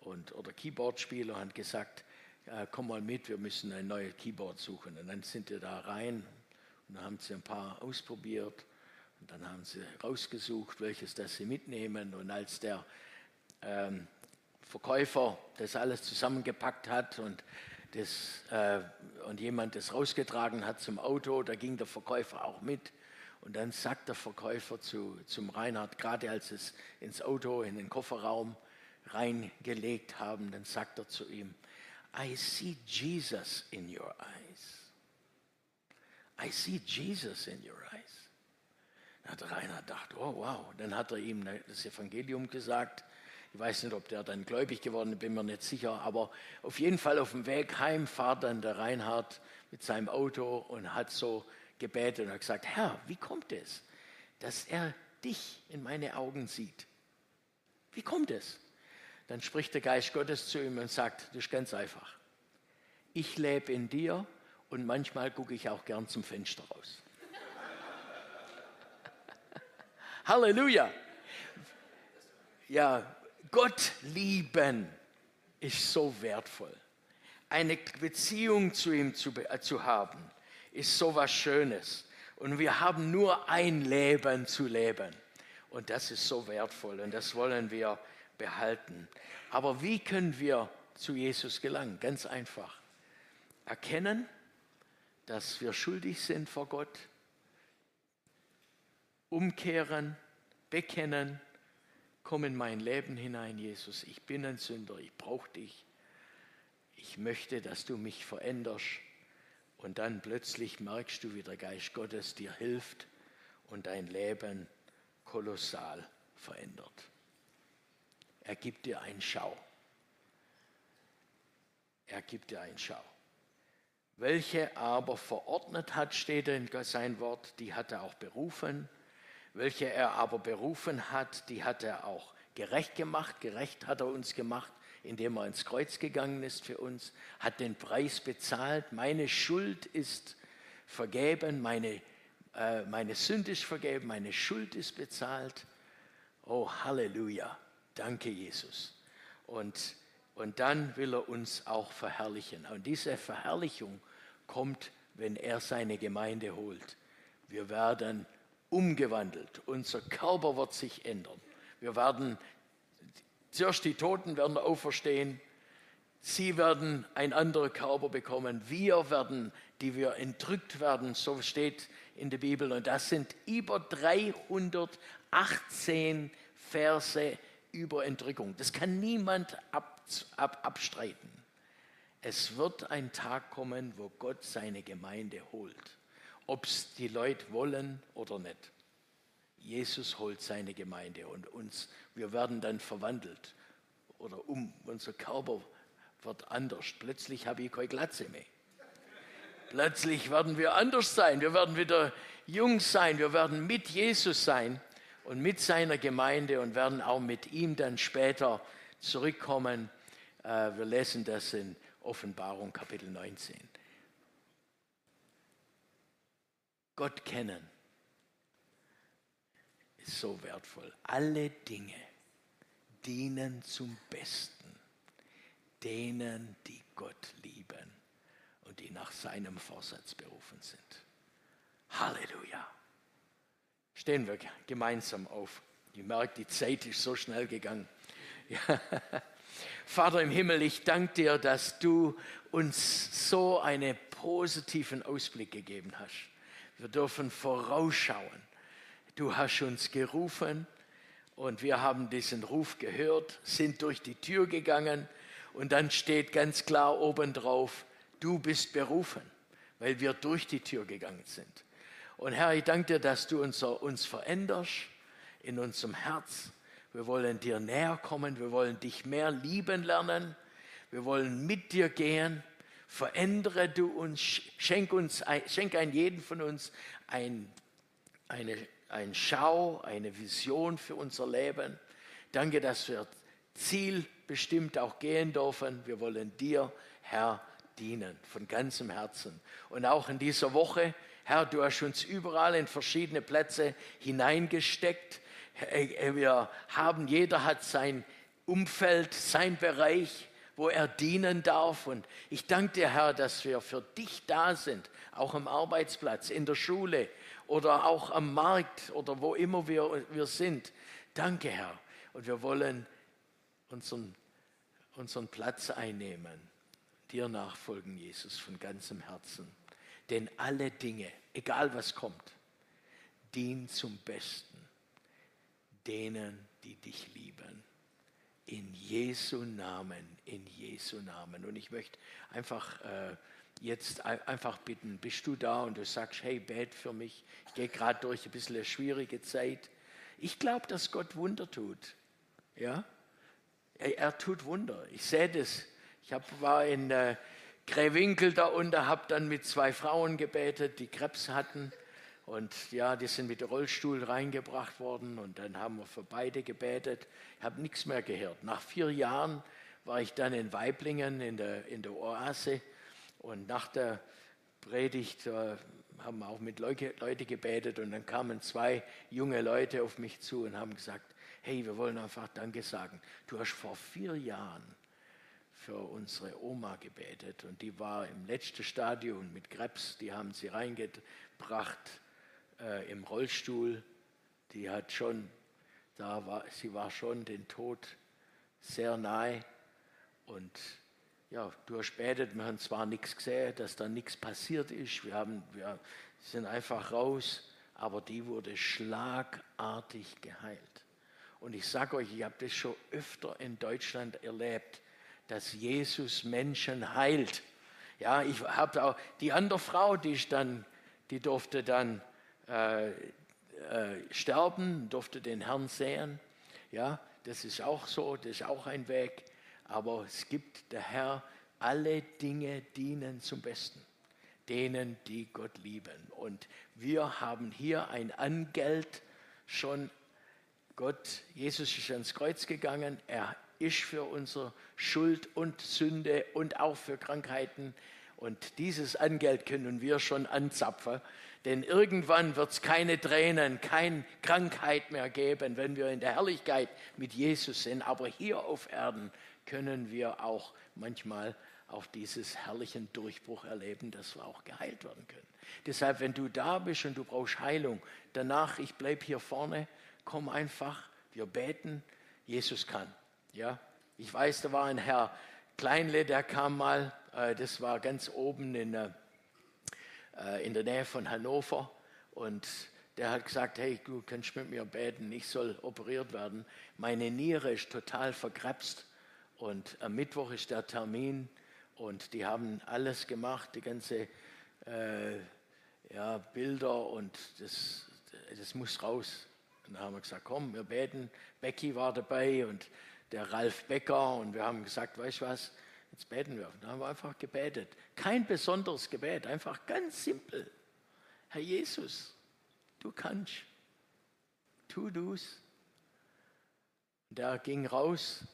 Speaker 5: und, oder Keyboardspieler hat gesagt, äh, komm mal mit, wir müssen ein neues Keyboard suchen. Und dann sind wir da rein und haben sie ein paar ausprobiert und dann haben sie rausgesucht, welches das sie mitnehmen. Und als der ähm, Verkäufer das alles zusammengepackt hat und, das, äh, und jemand das rausgetragen hat zum Auto, da ging der Verkäufer auch mit. Und dann sagt der Verkäufer zu, zum Reinhard, gerade als es ins Auto, in den Kofferraum reingelegt haben, dann sagt er zu ihm, I see Jesus in your eyes. I see Jesus in your eyes. Dann hat Reinhard gedacht, oh wow. Dann hat er ihm das Evangelium gesagt. Ich weiß nicht, ob der dann gläubig geworden ist, bin mir nicht sicher. Aber auf jeden Fall auf dem Weg heim fahrt dann der Reinhard mit seinem Auto und hat so gebetet und hat gesagt, Herr, wie kommt es, dass er dich in meine Augen sieht? Wie kommt es? Dann spricht der Geist Gottes zu ihm und sagt, das ist ganz einfach. Ich lebe in dir und manchmal gucke ich auch gern zum Fenster raus. Halleluja. Ja, Gott lieben ist so wertvoll. Eine Beziehung zu ihm zu, zu haben ist so was Schönes. Und wir haben nur ein Leben zu leben. Und das ist so wertvoll und das wollen wir behalten. Aber wie können wir zu Jesus gelangen? Ganz einfach. Erkennen, dass wir schuldig sind vor Gott. Umkehren, bekennen, komm in mein Leben hinein, Jesus. Ich bin ein Sünder, ich brauche dich. Ich möchte, dass du mich veränderst. Und dann plötzlich merkst du, wie der Geist Gottes dir hilft und dein Leben kolossal verändert. Er gibt dir einen Schau. Er gibt dir einen Schau. Welche aber verordnet hat, steht in sein Wort, die hat er auch berufen. Welche er aber berufen hat, die hat er auch gerecht gemacht. Gerecht hat er uns gemacht, indem er ins Kreuz gegangen ist für uns, hat den Preis bezahlt. Meine Schuld ist vergeben, meine, äh, meine Sünde ist vergeben, meine Schuld ist bezahlt. Oh, Halleluja. Danke, Jesus. Und, und dann will er uns auch verherrlichen. Und diese Verherrlichung kommt, wenn er seine Gemeinde holt. Wir werden umgewandelt. Unser Körper wird sich ändern. Wir werden, zuerst die Toten werden auferstehen. Sie werden ein anderer Körper bekommen. Wir werden, die wir entrückt werden, so steht in der Bibel. Und das sind über 318 Verse über Entrückung. Das kann niemand ab, ab, abstreiten. Es wird ein Tag kommen, wo Gott seine Gemeinde holt. Ob es die Leute wollen oder nicht. Jesus holt seine Gemeinde und uns, wir werden dann verwandelt. Oder um, unser Körper wird anders. Plötzlich habe ich keine Glatze mehr. Plötzlich werden wir anders sein. Wir werden wieder jung sein. Wir werden mit Jesus sein und mit seiner Gemeinde und werden auch mit ihm dann später zurückkommen. Äh, wir lesen das in Offenbarung Kapitel 19. Gott kennen ist so wertvoll. Alle Dinge dienen zum Besten denen, die Gott lieben und die nach seinem Vorsatz berufen sind. Halleluja. Stehen wir gemeinsam auf. Ich merke, die Zeit ist so schnell gegangen. Ja. Vater im Himmel, ich danke dir, dass du uns so einen positiven Ausblick gegeben hast. Wir dürfen vorausschauen. Du hast uns gerufen und wir haben diesen Ruf gehört, sind durch die Tür gegangen und dann steht ganz klar obendrauf, du bist berufen, weil wir durch die Tür gegangen sind. Und Herr, ich danke dir, dass du uns, uns veränderst in unserem Herz. Wir wollen dir näher kommen, wir wollen dich mehr lieben lernen, wir wollen mit dir gehen. Verändere du uns, schenk uns, schenk ein jeden von uns ein, eine, ein Schau, eine Vision für unser Leben. Danke, dass wir zielbestimmt auch gehen dürfen. Wir wollen dir, Herr, dienen von ganzem Herzen. Und auch in dieser Woche Herr, du hast uns überall in verschiedene Plätze hineingesteckt. Wir haben, jeder hat sein Umfeld, sein Bereich, wo er dienen darf. Und ich danke dir, Herr, dass wir für dich da sind, auch am Arbeitsplatz, in der Schule oder auch am Markt oder wo immer wir, wir sind. Danke, Herr. Und wir wollen unseren, unseren Platz einnehmen, dir nachfolgen, Jesus, von ganzem Herzen. Denn alle Dinge, egal was kommt, dienen zum Besten denen, die dich lieben. In Jesu Namen, in Jesu Namen. Und ich möchte einfach äh, jetzt einfach bitten, bist du da und du sagst, hey, bet für mich. Ich gehe gerade durch ein bisschen eine schwierige Zeit. Ich glaube, dass Gott Wunder tut. Ja? Er, er tut Wunder. Ich sehe das. Ich hab, war in, äh, Grewinkel da unten, habe dann mit zwei Frauen gebetet, die Krebs hatten. Und ja, die sind mit Rollstuhl reingebracht worden und dann haben wir für beide gebetet. Ich habe nichts mehr gehört. Nach vier Jahren war ich dann in Weiblingen in der, in der Oase und nach der Predigt äh, haben wir auch mit Leute, Leute gebetet und dann kamen zwei junge Leute auf mich zu und haben gesagt, hey, wir wollen einfach Danke sagen. Du hast vor vier Jahren für unsere Oma gebetet und die war im letzten Stadium mit Krebs, die haben sie reingebracht äh, im Rollstuhl. Die hat schon Da war, sie war schon den Tod sehr nahe. Und ja, du hast betet, wir haben zwar nichts gesehen, dass da nichts passiert ist. Wir, haben, wir sind einfach raus, aber die wurde schlagartig geheilt. Und ich sage euch, ich habe das schon öfter in Deutschland erlebt, dass Jesus Menschen heilt. Ja, ich habe auch die andere Frau, die ich dann, die durfte dann äh, äh, sterben, durfte den Herrn sehen. Ja, das ist auch so, das ist auch ein Weg. Aber es gibt der Herr, alle Dinge dienen zum Besten. Denen, die Gott lieben. Und wir haben hier ein Angeld schon. Gott, Jesus ist ans Kreuz gegangen. Er ist für unsere Schuld und Sünde und auch für Krankheiten. Und dieses Angeld können wir schon anzapfen. Denn irgendwann wird es keine Tränen, keine Krankheit mehr geben, wenn wir in der Herrlichkeit mit Jesus sind. Aber hier auf Erden können wir auch manchmal auch dieses herrlichen Durchbruch erleben, dass wir auch geheilt werden können. Deshalb, wenn du da bist und du brauchst Heilung, danach, ich bleibe hier vorne, komm einfach, wir beten, Jesus kann. Ja, ich weiß, da war ein Herr Kleinle, der kam mal, äh, das war ganz oben in, äh, in der Nähe von Hannover und der hat gesagt, hey, du kannst mit mir beten, ich soll operiert werden. Meine Niere ist total verkrebst und am Mittwoch ist der Termin und die haben alles gemacht, die ganze äh, ja, Bilder und das, das muss raus. Und dann haben wir gesagt, komm, wir beten. Becky war dabei und der Ralf Becker und wir haben gesagt, weißt du was, jetzt beten wir. Dann haben wir einfach gebetet. Kein besonderes Gebet, einfach ganz simpel. Herr Jesus, du kannst, tu du's. Und der ging raus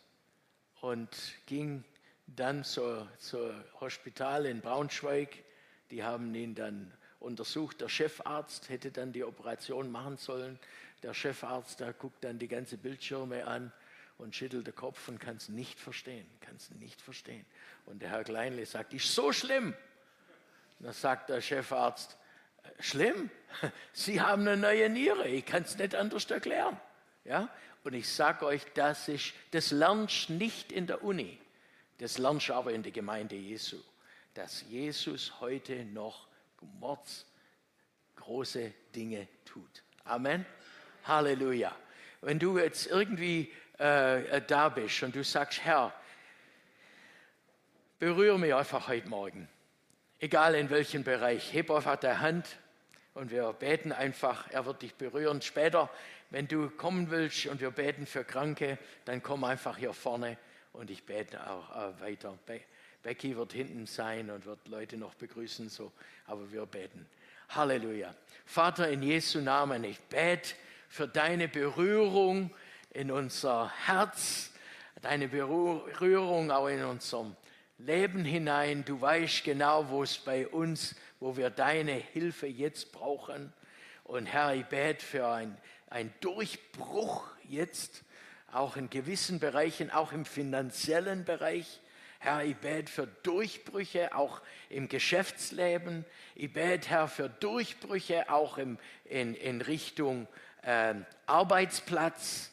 Speaker 5: und ging dann zur, zur Hospital in Braunschweig. Die haben ihn dann untersucht. Der Chefarzt hätte dann die Operation machen sollen. Der Chefarzt, der guckt dann die ganze Bildschirme an und schüttelt den Kopf und kann es nicht verstehen, kann es nicht verstehen. Und der Herr Kleinle sagt, ist so schlimm. Und dann sagt der Chefarzt, äh, schlimm? Sie haben eine neue Niere, ich kann es nicht anders erklären. Ja? Und ich sage euch, das, ist, das lernst nicht in der Uni. Das lernst aber in der Gemeinde Jesu, dass Jesus heute noch Mords große Dinge tut. Amen. Halleluja. Wenn du jetzt irgendwie äh, äh, da bist und du sagst, Herr, berühre mich einfach heute Morgen, egal in welchem Bereich, heb einfach deine Hand und wir beten einfach, er wird dich berühren. Später, wenn du kommen willst und wir beten für Kranke, dann komm einfach hier vorne und ich bete auch äh, weiter. Be Becky wird hinten sein und wird Leute noch begrüßen, so, aber wir beten. Halleluja. Vater, in Jesu Namen, ich bete für deine Berührung in unser Herz, deine Berührung auch in unserem Leben hinein. Du weißt genau, wo es bei uns, wo wir deine Hilfe jetzt brauchen. Und Herr, ich bete für einen Durchbruch jetzt auch in gewissen Bereichen, auch im finanziellen Bereich. Herr, ich bete für Durchbrüche auch im Geschäftsleben. Ich bete, Herr, für Durchbrüche auch im, in, in Richtung äh, Arbeitsplatz.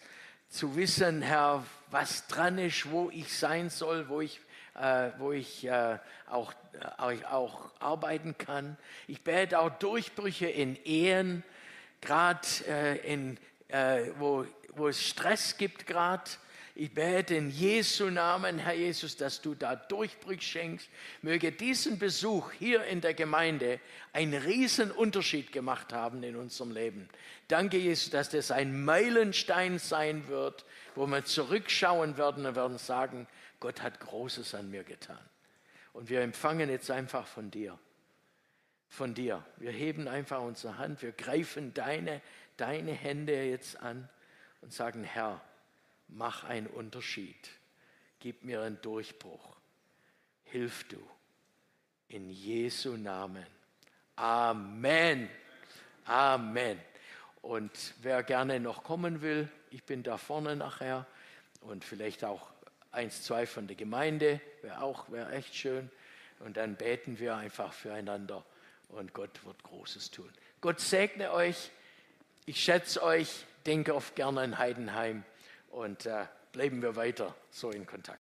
Speaker 5: Zu wissen, Herr, was dran ist, wo ich sein soll, wo ich, äh, wo ich äh, auch, äh, auch arbeiten kann. Ich bete auch Durchbrüche in Ehen, gerade äh, in, äh, wo wo es Stress gibt gerade. Ich bete in Jesu Namen, Herr Jesus, dass du da Durchbruch schenkst. Möge diesen Besuch hier in der Gemeinde einen riesen Unterschied gemacht haben in unserem Leben. Danke, Jesus, dass das ein Meilenstein sein wird, wo wir zurückschauen werden und werden sagen, Gott hat Großes an mir getan. Und wir empfangen jetzt einfach von dir. Von dir. Wir heben einfach unsere Hand, wir greifen deine, deine Hände jetzt an und sagen, Herr, mach einen Unterschied, gib mir einen Durchbruch, hilf du. In Jesu Namen. Amen. Amen. Und wer gerne noch kommen will, ich bin da vorne nachher und vielleicht auch eins, zwei von der Gemeinde, wäre auch, wäre echt schön. Und dann beten wir einfach füreinander und Gott wird Großes tun. Gott segne euch. Ich schätze euch denke oft gerne an Heidenheim und äh, bleiben wir weiter so in Kontakt.